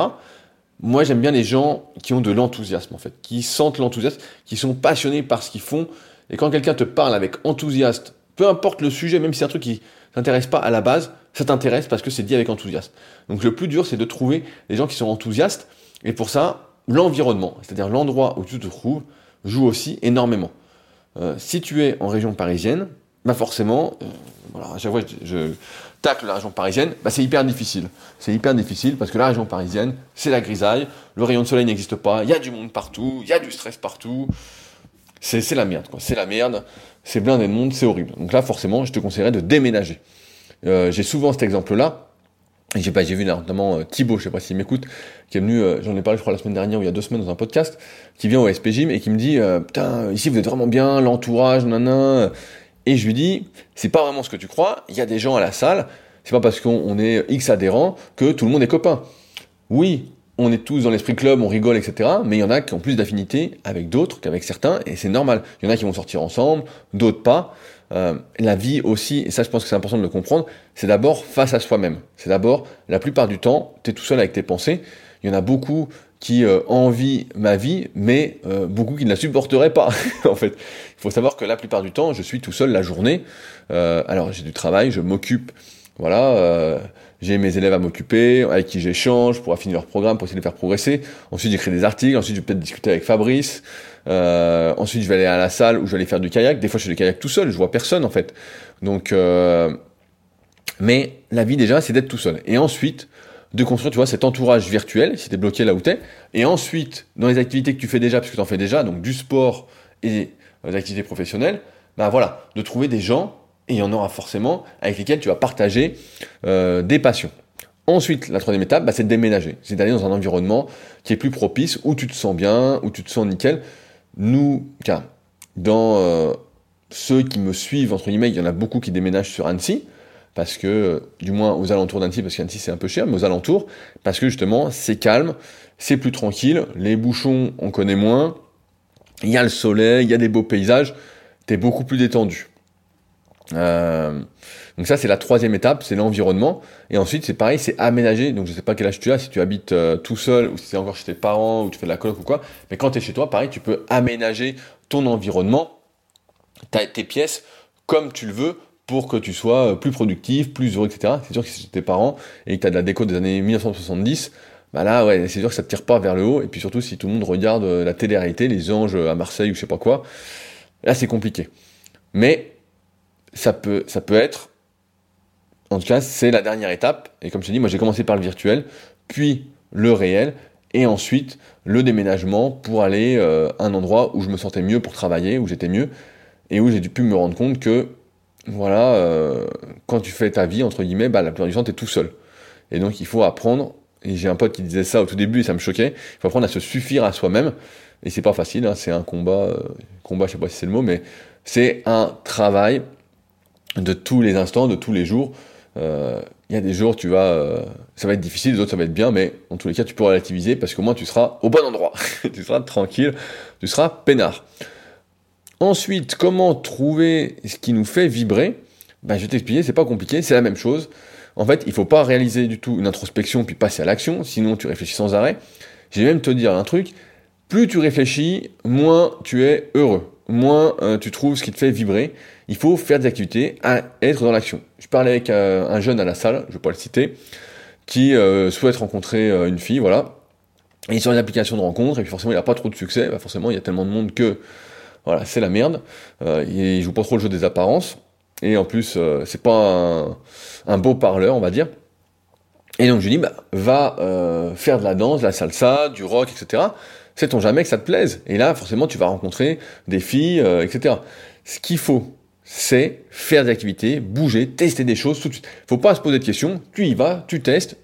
moi j'aime bien les gens qui ont de l'enthousiasme en fait, qui sentent l'enthousiasme, qui sont passionnés par ce qu'ils font. Et quand quelqu'un te parle avec enthousiasme, peu importe le sujet, même si c'est un truc qui t'intéresse pas à la base, ça t'intéresse parce que c'est dit avec enthousiasme. Donc le plus dur c'est de trouver des gens qui sont enthousiastes. Et pour ça, l'environnement, c'est-à-dire l'endroit où tu te trouves, joue aussi énormément. Euh, si tu es en région parisienne, bah forcément, euh, voilà, à chaque fois je, tacle la région parisienne, bah c'est hyper difficile. C'est hyper difficile parce que la région parisienne, c'est la grisaille, le rayon de soleil n'existe pas, il y a du monde partout, il y a du stress partout. C'est la merde, quoi. C'est la merde, c'est blindé de monde, c'est horrible. Donc là, forcément, je te conseillerais de déménager. Euh, j'ai souvent cet exemple-là. J'ai vu notamment euh, Thibaut, je sais pas s'il m'écoute, qui est venu, euh, j'en ai parlé je crois la semaine dernière ou il y a deux semaines dans un podcast, qui vient au SP Gym et qui me dit, putain, ici vous êtes vraiment bien, l'entourage, nanana, et je lui dis, c'est pas vraiment ce que tu crois, il y a des gens à la salle, c'est pas parce qu'on est X adhérents que tout le monde est copain. Oui, on est tous dans l'esprit club, on rigole, etc. Mais il y en a qui ont plus d'affinité avec d'autres qu'avec certains, et c'est normal. Il y en a qui vont sortir ensemble, d'autres pas. Euh, la vie aussi, et ça je pense que c'est important de le comprendre, c'est d'abord face à soi-même. C'est d'abord, la plupart du temps, tu es tout seul avec tes pensées. Il y en a beaucoup qui euh, envient ma vie, mais euh, beaucoup qui ne la supporteraient pas. en fait, il faut savoir que la plupart du temps, je suis tout seul la journée. Euh, alors j'ai du travail, je m'occupe, voilà, j'ai mes élèves à m'occuper, avec qui j'échange pour affiner leur programme, pour essayer de les faire progresser. Ensuite, j'écris des articles. Ensuite, je vais peut-être discuter avec Fabrice. Ensuite, je vais aller à la salle où je vais aller faire du kayak. Des fois, je fais du kayak tout seul, je vois personne en fait. Donc, mais la vie déjà, c'est d'être tout seul. Et ensuite, de construire, tu vois, cet entourage virtuel, si tu es bloqué là où tu es. Et ensuite, dans les activités que tu fais déjà, parce que tu en fais déjà, donc du sport et des activités professionnelles, bah voilà, de trouver des gens, et il y en aura forcément, avec lesquels tu vas partager euh, des passions. Ensuite, la troisième étape, bah, c'est de déménager. C'est d'aller dans un environnement qui est plus propice, où tu te sens bien, où tu te sens nickel. Nous, car dans euh, ceux qui me suivent, entre guillemets, il y en a beaucoup qui déménagent sur Annecy parce que, du moins aux alentours d'Annecy, parce qu'Annecy c'est un peu cher, mais aux alentours, parce que justement c'est calme, c'est plus tranquille, les bouchons on connaît moins, il y a le soleil, il y a des beaux paysages, t'es beaucoup plus détendu. Euh, donc ça c'est la troisième étape, c'est l'environnement, et ensuite c'est pareil, c'est aménager, donc je sais pas quel âge tu as, si tu habites euh, tout seul, ou si c'est encore chez tes parents, ou tu fais de la coloc ou quoi, mais quand tu es chez toi, pareil, tu peux aménager ton environnement, tes pièces, comme tu le veux, pour que tu sois euh, plus productif, plus heureux, etc. C'est sûr que si tes parents et que tu de la déco des années 1970, bah là, ouais, c'est sûr que ça tire pas vers le haut. Et puis surtout, si tout le monde regarde euh, la télé-réalité, les anges à Marseille ou je sais pas quoi, là, c'est compliqué. Mais ça peut, ça peut être, en tout cas, c'est la dernière étape. Et comme je te dis, moi, j'ai commencé par le virtuel, puis le réel, et ensuite le déménagement pour aller euh, à un endroit où je me sentais mieux pour travailler, où j'étais mieux, et où j'ai pu me rendre compte que voilà, euh, quand tu fais ta vie, entre guillemets, bah, la plupart du temps, tu es tout seul. Et donc, il faut apprendre, et j'ai un pote qui disait ça au tout début, et ça me choquait, il faut apprendre à se suffire à soi-même. Et c'est pas facile, hein, c'est un combat, euh, combat, je sais pas si c'est le mot, mais c'est un travail de tous les instants, de tous les jours. Euh, il y a des jours, tu vas, ça va être difficile, les autres, ça va être bien, mais en tous les cas, tu peux relativiser parce qu'au moins, tu seras au bon endroit. tu seras tranquille, tu seras peinard. Ensuite, comment trouver ce qui nous fait vibrer? Ben, Je vais t'expliquer, c'est pas compliqué, c'est la même chose. En fait, il faut pas réaliser du tout une introspection puis passer à l'action, sinon tu réfléchis sans arrêt. Je vais même te dire un truc, plus tu réfléchis, moins tu es heureux, moins euh, tu trouves ce qui te fait vibrer. Il faut faire des activités, à être dans l'action. Je parlais avec euh, un jeune à la salle, je vais pas le citer, qui euh, souhaite rencontrer une fille, voilà. Et il est une application de rencontre, et puis forcément il n'a pas trop de succès, bah, forcément il y a tellement de monde que voilà, c'est la merde. il joue pas trop le jeu des apparences. Et en plus, c'est pas un, beau parleur, on va dire. Et donc je lui dis, bah, va faire de la danse, de la salsa, du rock, etc sait-on jamais que ça te plaise? Et là, forcément, tu vas rencontrer des filles, euh, etc. Ce qu'il faut, c'est faire des activités, bouger, tester des choses tout de suite. Faut pas se poser de questions, tu y vas, tu testes,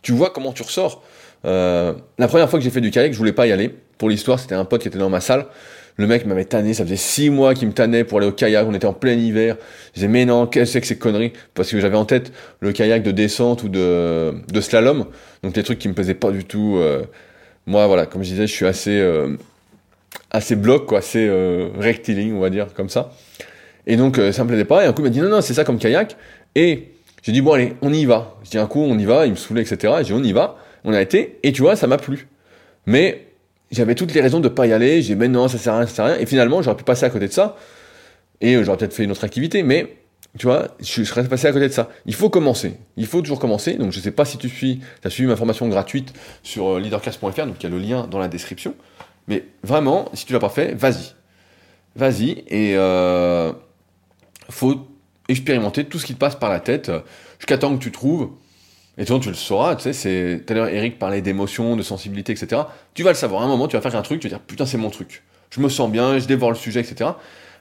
tu vois comment tu ressors. Euh, la première fois que j'ai fait du kayak, je voulais pas y aller. Pour l'histoire, c'était un pote qui était dans ma salle. Le mec m'avait tanné, ça faisait six mois qu'il me tannait pour aller au kayak, on était en plein hiver. Je disais, mais non, qu'est-ce que c'est que ces conneries? Parce que j'avais en tête le kayak de descente ou de, slalom, donc des trucs qui me plaisaient pas du tout. Euh, moi, voilà, comme je disais, je suis assez, euh, assez bloc, quoi, assez euh, rectiligne, on va dire, comme ça. Et donc, euh, ça me plaisait pas. Et un coup, il m'a dit, non, non, c'est ça comme kayak. Et j'ai dit, bon, allez, on y va. Je dis, un coup, on y va. Il me saoulait, etc. J'ai dit, on y va. On a été. Et tu vois, ça m'a plu. Mais j'avais toutes les raisons de pas y aller. J'ai dit, mais non, ça sert à rien, ça sert à rien. Et finalement, j'aurais pu passer à côté de ça. Et j'aurais peut-être fait une autre activité. Mais tu vois, je serais passé à côté de ça. Il faut commencer. Il faut toujours commencer. Donc, je sais pas si tu suis, as suivi ma formation gratuite sur euh, leadercast.fr, donc il y a le lien dans la description. Mais vraiment, si tu l'as pas fait, vas-y. Vas-y et euh, faut expérimenter tout ce qui te passe par la tête euh, jusqu'à temps que tu trouves. Et toi, tu le sauras, tu sais, c'est, tout à l'heure, Eric parlait d'émotion, de sensibilité, etc. Tu vas le savoir. À un moment, tu vas faire un truc, tu vas dire, putain, c'est mon truc. Je me sens bien, je dévore le sujet, etc.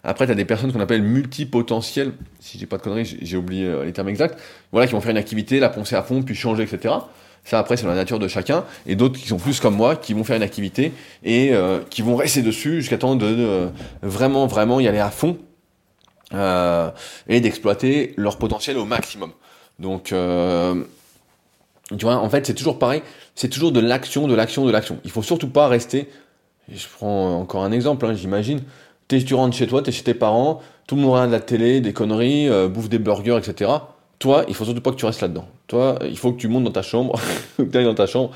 Après, tu as des personnes qu'on appelle multipotentielles, si j'ai pas de conneries, j'ai oublié euh, les termes exacts, voilà, qui vont faire une activité, la poncer à fond, puis changer, etc. Ça, après, c'est la nature de chacun. Et d'autres qui sont plus comme moi, qui vont faire une activité et euh, qui vont rester dessus jusqu'à temps de, vraiment, vraiment y aller à fond et d'exploiter leur potentiel au maximum. Donc, tu vois, en fait, c'est toujours pareil. C'est toujours de l'action, de l'action, de l'action. Il faut surtout pas rester. Je prends encore un exemple, hein, j'imagine tu rentres chez toi, tu es chez tes parents, tout le monde regarde la télé, des conneries, euh, bouffe des burgers, etc. Toi, il faut surtout pas que tu restes là-dedans. Toi, il faut que tu montes dans ta chambre, que tu ailles dans ta chambre,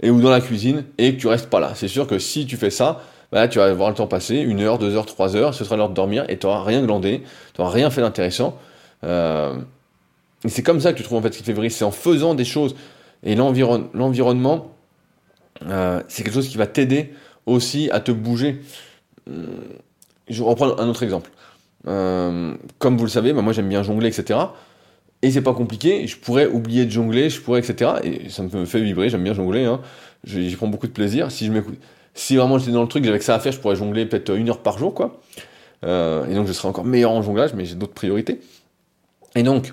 et ou dans la cuisine, et que tu restes pas là. C'est sûr que si tu fais ça, bah tu vas voir le temps passer, une heure, deux heures, trois heures, ce sera l'heure de dormir, et tu n'auras rien glandé, tu n'auras rien fait d'intéressant. Euh, et c'est comme ça que tu trouves en fait ce qui te fait c'est en faisant des choses. Et l'environnement, euh, c'est quelque chose qui va t'aider aussi à te bouger je reprends un autre exemple. Euh, comme vous le savez, bah, moi j'aime bien jongler, etc. Et c'est pas compliqué, je pourrais oublier de jongler, je pourrais, etc. Et ça me fait vibrer, j'aime bien jongler, hein. j'y prends beaucoup de plaisir. Si je m'écoute, si vraiment j'étais dans le truc, j'avais que ça à faire, je pourrais jongler peut-être une heure par jour, quoi. Euh, et donc je serais encore meilleur en jonglage, mais j'ai d'autres priorités. Et donc,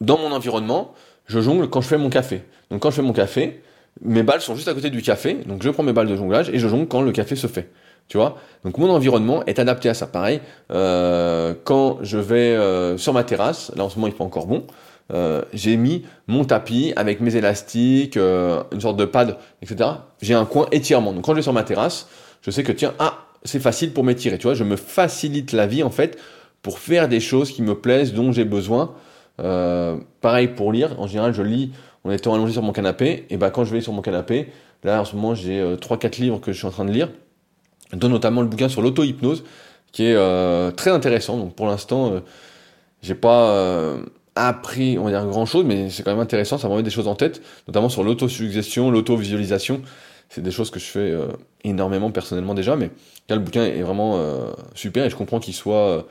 dans mon environnement, je jongle quand je fais mon café. Donc quand je fais mon café, mes balles sont juste à côté du café, donc je prends mes balles de jonglage et je jongle quand le café se fait. Tu vois? Donc mon environnement est adapté à ça. Pareil, euh, quand je vais euh, sur ma terrasse, là en ce moment il fait encore bon, euh, j'ai mis mon tapis avec mes élastiques, une sorte de pad, etc. J'ai un coin étirement. Donc quand je vais sur ma terrasse, je sais que tiens, ah, c'est facile pour m'étirer. Tu vois, je me facilite la vie en fait pour faire des choses qui me plaisent, dont j'ai besoin. pareil pour lire. En général, je lis en étant allongé sur mon canapé. Et ben quand je vais sur mon canapé, là en ce moment j'ai 3-4 livres que je suis en train de lire dont notamment le bouquin sur l'auto-hypnose, qui est euh, très intéressant. Donc pour l'instant, euh, j'ai pas euh, appris, on va dire, grand chose, mais c'est quand même intéressant, ça me remet des choses en tête, notamment sur l'autosuggestion, l'auto-visualisation. C'est des choses que je fais énormément personnellement déjà, mais le bouquin est vraiment super et je comprends qu'il soit,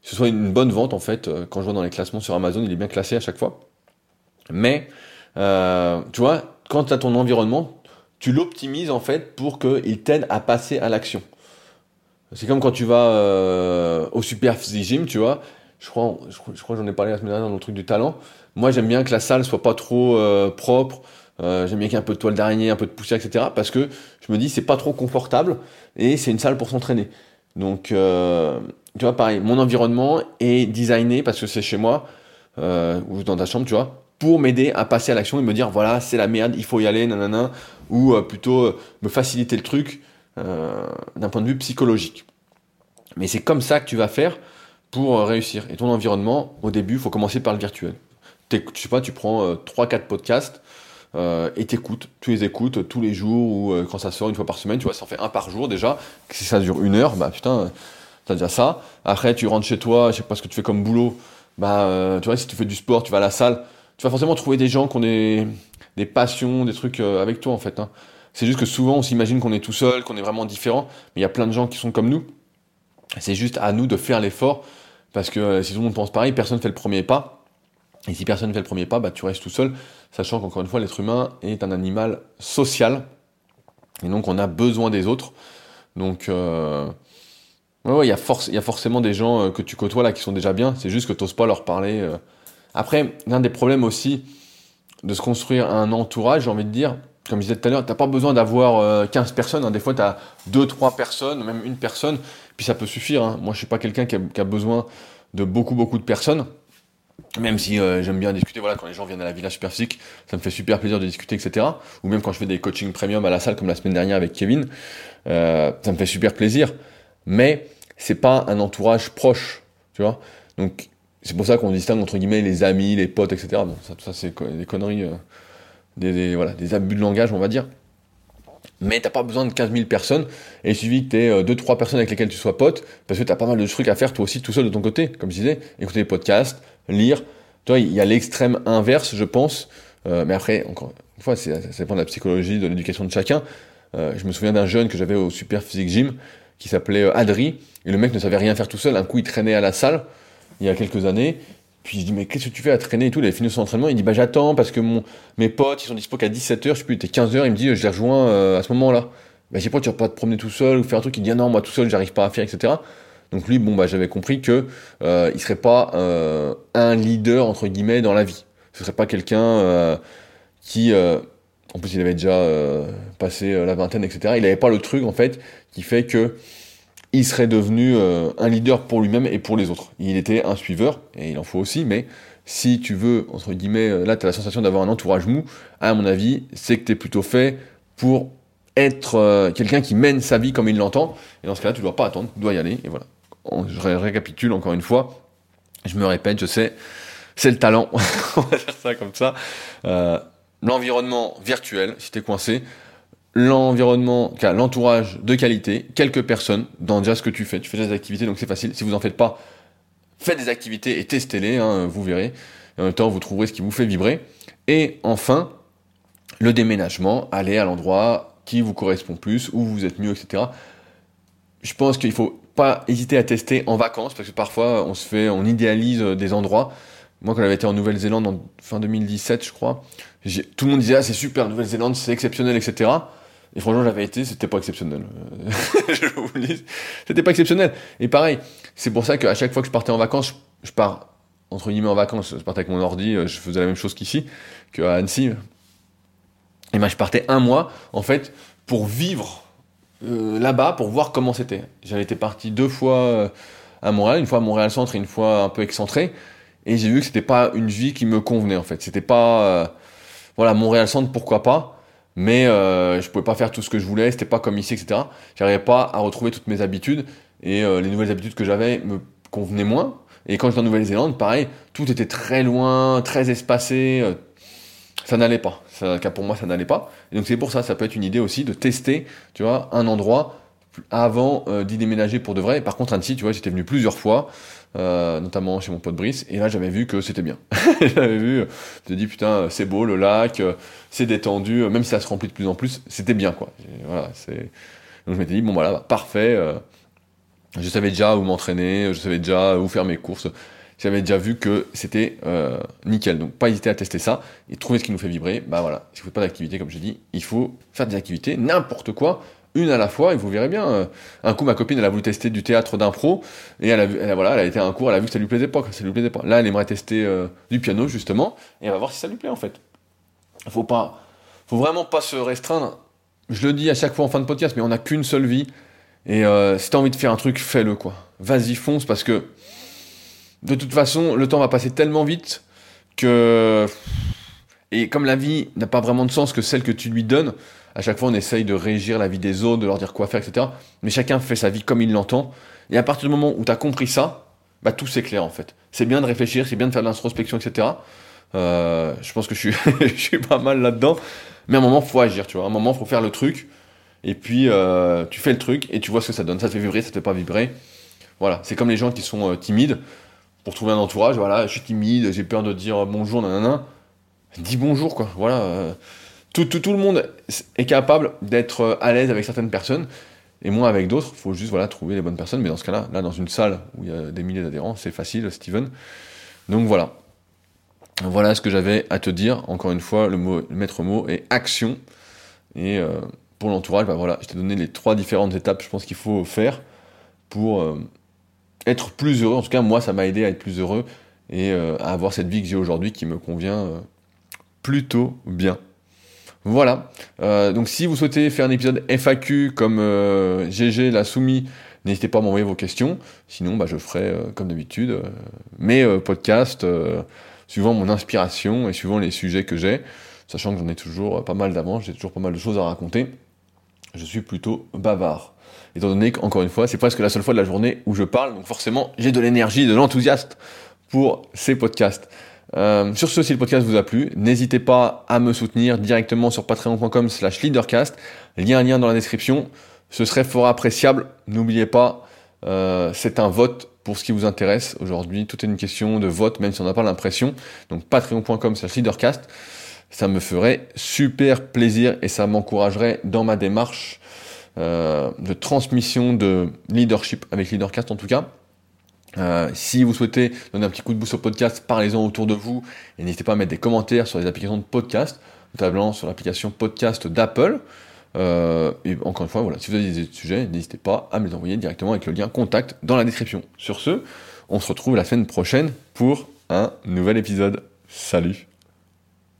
ce soit une bonne vente en fait. Quand je vois dans les classements sur Amazon, il est bien classé à chaque fois. Mais, tu vois, quand tu as ton environnement, tu l'optimises en fait pour qu'il t'aide à passer à l'action. C'est comme quand tu vas euh, au Super Gym, tu vois. Je crois, je crois, que j'en ai parlé la semaine dernière dans le truc du talent. Moi, j'aime bien que la salle soit pas trop euh, propre. Euh, j'aime bien qu'il y ait un peu de toile d'araignée, un peu de poussière, etc. Parce que je me dis, c'est pas trop confortable et c'est une salle pour s'entraîner. Donc, tu vois, pareil, mon environnement est designé parce que c'est chez moi ou dans ta chambre, tu vois, pour m'aider à passer à l'action et me dire voilà c'est la merde il faut y aller nanana ou euh, plutôt euh, me faciliter le truc euh, d'un point de vue psychologique Mais c'est comme ça que tu vas faire pour réussir. Et ton environnement, au début, il faut commencer par le virtuel. Je sais pas, tu prends 3-4 podcasts euh, et t'écoutes, tu les écoutes tous les jours ou euh, quand ça sort une fois par semaine, tu vois, ça en fait un par jour déjà. Si ça dure une heure, bah putain, t'as déjà ça. Après, tu rentres chez toi, je sais pas ce que tu fais comme boulot, bah euh, tu vois, si tu fais du sport, tu vas à la salle, tu vas forcément trouver des gens qui ont des, des passions, des trucs avec toi en fait. Hein. C'est juste que souvent on s'imagine qu'on est tout seul, qu'on est vraiment différent, mais il y a plein de gens qui sont comme nous. C'est juste à nous de faire l'effort parce que si tout le monde pense pareil, personne fait le premier pas. Et si personne ne fait le premier pas, bah, tu restes tout seul, sachant qu'encore une fois, l'être humain est un animal social. Et donc, on a besoin des autres. Donc, euh, il y, a forcément des gens euh, que tu côtoies là qui sont déjà bien. C'est juste que tu n'oses pas leur parler. Euh. Après, l'un des problèmes aussi de se construire un entourage, j'ai envie de dire, comme je disais tout à l'heure, tu n'as pas besoin d'avoir 15 personnes. Hein. Des fois, tu as 2, 3 personnes, même une personne, puis ça peut suffire. Hein. Moi, je suis pas quelqu'un qui, a besoin de beaucoup, beaucoup de personnes. Même si euh, j'aime bien discuter, voilà, quand les gens viennent à la Villa Superphysique, ça me fait super plaisir de discuter, etc. Ou même quand je fais des coachings premium à la salle, comme la semaine dernière avec Kevin, euh, ça me fait super plaisir. Mais c'est pas un entourage proche, tu vois. Donc c'est pour ça qu'on distingue entre guillemets les amis, les potes, etc. Ça, tout ça c'est des conneries, euh, des, voilà, des abus de langage, on va dire. Mais t'as pas besoin de 15 000 personnes, et il suffit que tu aies 2-3 personnes avec lesquelles tu sois pote, parce que tu as pas mal de trucs à faire toi aussi tout seul de ton côté, comme je disais, écouter des podcasts, lire. Tu vois, il y a l'extrême inverse, je pense. Euh, mais après, encore une fois, ça dépend de la psychologie, de l'éducation de chacun. Euh, je me souviens d'un jeune que j'avais au Super Physique Gym qui s'appelait euh, Adri. Et le mec ne savait rien faire tout seul. Un coup, il traînait à la salle il y a quelques années. Puis je dis, mais qu'est-ce que tu fais à traîner et tout? Il avait fini son entraînement. Il dit, bah j'attends parce que mon, mes potes, ils sont dispo qu'à 17h. Je sais plus, il était 15h. Il me dit, je les rejoins à ce moment-là. Bah, j'ai pas, tu vas pas te promener tout seul ou faire un truc? Il dit, ah non, moi tout seul, j'arrive pas à faire, etc. Donc lui, bon, bah, j'avais compris que euh, il serait pas euh, un leader entre guillemets dans la vie. Ce serait pas quelqu'un euh, qui, euh, en plus, il avait déjà euh, passé la vingtaine, etc. Il n'avait pas le truc en fait qui fait que il serait devenu un leader pour lui-même et pour les autres. Il était un suiveur et il en faut aussi, mais si tu veux entre guillemets, là, tu as la sensation d'avoir un entourage mou. À mon avis, c'est que tu es plutôt fait pour être quelqu'un qui mène sa vie comme il l'entend. Et dans ce cas-là, tu dois pas attendre, tu dois y aller. Et voilà je récapitule encore une fois, je me répète, je sais, c'est le talent, on va dire ça comme ça. Euh, l'environnement virtuel, si t'es coincé, l'environnement, l'entourage de qualité, quelques personnes dans déjà ce que tu fais. Tu fais des activités, donc c'est facile. Si vous en faites pas, faites des activités et testez-les, hein, vous verrez. en même temps, vous trouverez ce qui vous fait vibrer. Et enfin, le déménagement, aller à l'endroit qui vous correspond plus, où vous êtes mieux, etc. Je pense qu'il faut pas hésiter à tester en vacances parce que parfois on se fait, on idéalise euh, des endroits. Moi, quand j'avais été en Nouvelle-Zélande en fin 2017, je crois, tout le monde disait ah c'est super, Nouvelle-Zélande, c'est exceptionnel, etc. Et franchement, j'avais été, c'était pas exceptionnel. je vous le dis, c'était pas exceptionnel. Et pareil, c'est pour ça qu'à chaque fois que je partais en vacances, je, pars entre guillemets en vacances, je partais avec mon ordi, euh, je faisais la même chose qu'ici, qu'à Annecy. Et ben, je partais un mois, en fait, pour vivre euh, là-bas pour voir comment c'était. J'avais été parti deux fois euh, à Montréal, une fois à Montréal Centre et une fois un peu excentré, et j'ai vu que c'était pas une vie qui me convenait en fait. C'était pas euh, voilà Montréal Centre pourquoi pas, mais je pouvais pas faire tout ce que je voulais, c'était pas comme ici etc. J'arrivais pas à retrouver toutes mes habitudes et les nouvelles habitudes que j'avais me convenaient moins. Et quand j'étais en Nouvelle-Zélande, pareil, tout était très loin, très espacé, ça n'allait pas. Ça, pour moi, ça n'allait pas. Et donc c'est pour ça, ça peut être une idée aussi de tester, tu vois, un endroit avant euh, d'y déménager pour de vrai. par contre, Annecy, tu vois, j'étais venu plusieurs fois, euh, notamment chez mon pote Brice, et là j'avais vu que c'était bien. j'avais vu, je me dis putain, c'est beau le lac, euh, c'est détendu, même si ça se remplit de plus en plus, c'était bien quoi. voilà, c'est. Donc je m'étais dit bon voilà, bah, parfait. je savais déjà où m'entraîner, je savais déjà où faire mes courses j'avais déjà vu que c'était euh, nickel. Donc pas hésiter à tester ça et trouver ce qui nous fait vibrer. Bah voilà, si vous faites pas d'activité, comme je dis, il faut faire des activités, n'importe quoi, une à la fois, et vous verrez bien. Euh, un coup, ma copine, elle a voulu tester du théâtre d'impro, et elle a, vu, elle voilà, elle a été à un cours, elle a vu que ça lui plaisait pas, ça lui plaisait pas. Là, elle aimerait tester euh, du piano, justement, et elle va voir si ça lui plaît, en fait. Faut pas, faut vraiment pas se restreindre. Je le dis à chaque fois en fin de podcast, mais on n'a qu'une seule vie, et euh, si t'as envie de faire un truc, fais-le, quoi. Vas-y, fonce, parce que de toute façon, le temps va passer tellement vite que. Et comme la vie n'a pas vraiment de sens que celle que tu lui donnes, À chaque fois, on essaye de régir la vie des autres, de leur dire quoi faire, etc. Mais chacun fait sa vie comme il l'entend. Et à partir du moment où tu as compris ça, bah, tout s'éclaire en fait. C'est bien de réfléchir, c'est bien de faire de l'introspection, etc. Euh, je pense que je suis, pas mal là-dedans. Mais à un moment, faut agir, tu vois. À un moment, faut faire le truc. Et puis, euh, tu fais le truc et tu vois ce que ça donne. Ça te fait vibrer, ça te fait pas vibrer. Voilà. C'est comme les gens qui sont euh, timides. Pour trouver un entourage, voilà, je suis timide, j'ai peur de dire bonjour, nanana. Dis bonjour, quoi. Voilà. Tout, le monde est capable d'être à l'aise avec certaines personnes et moi avec d'autres. Il faut juste trouver les bonnes personnes. Mais dans ce cas-là, là, dans une salle où il y a des milliers d'adhérents, c'est facile, Steven. Donc voilà. Voilà ce que j'avais à te dire. Encore une fois, le, maître mot est action. Et euh, pour l'entourage, bah je t'ai donné les trois différentes étapes, je pense qu'il faut faire pour euh, être plus heureux. En tout cas, moi, ça m'a aidé à être plus heureux et euh, à avoir cette vie que j'ai aujourd'hui qui me convient plutôt bien. Voilà. donc si vous souhaitez faire un épisode FAQ comme GG l'a soumis, n'hésitez pas à m'envoyer vos questions. Sinon, bah, je ferai comme d'habitude mes podcasts suivant mon inspiration et suivant les sujets que j'ai, sachant que j'en ai toujours pas mal d'avance, j'ai toujours pas mal de choses à raconter. Je suis plutôt bavard. Étant donné qu'encore une fois, c'est presque la seule fois de la journée où je parle, donc forcément, j'ai de l'énergie, de l'enthousiasme pour ces podcasts. Euh, sur ce, si le podcast vous a plu, n'hésitez pas à me soutenir directement sur patreon.com slash leadercast. Un lien dans la description. Ce serait fort appréciable. N'oubliez pas, euh, c'est un vote pour ce qui vous intéresse aujourd'hui. Tout est une question de vote, même si on n'a pas l'impression. Donc patreon.com slash leadercast. Ça me ferait super plaisir et ça m'encouragerait dans ma démarche euh, de transmission de leadership avec Leadercast en tout cas. Euh, si vous souhaitez donner un petit coup de boost au podcast, parlez-en autour de vous et n'hésitez pas à mettre des commentaires sur les applications de podcast, notamment sur l'application podcast d'Apple. Euh, et encore une fois, voilà, si vous avez des sujets, n'hésitez pas à me les envoyer directement avec le lien contact dans la description. Sur ce, on se retrouve la semaine prochaine pour un nouvel épisode. Salut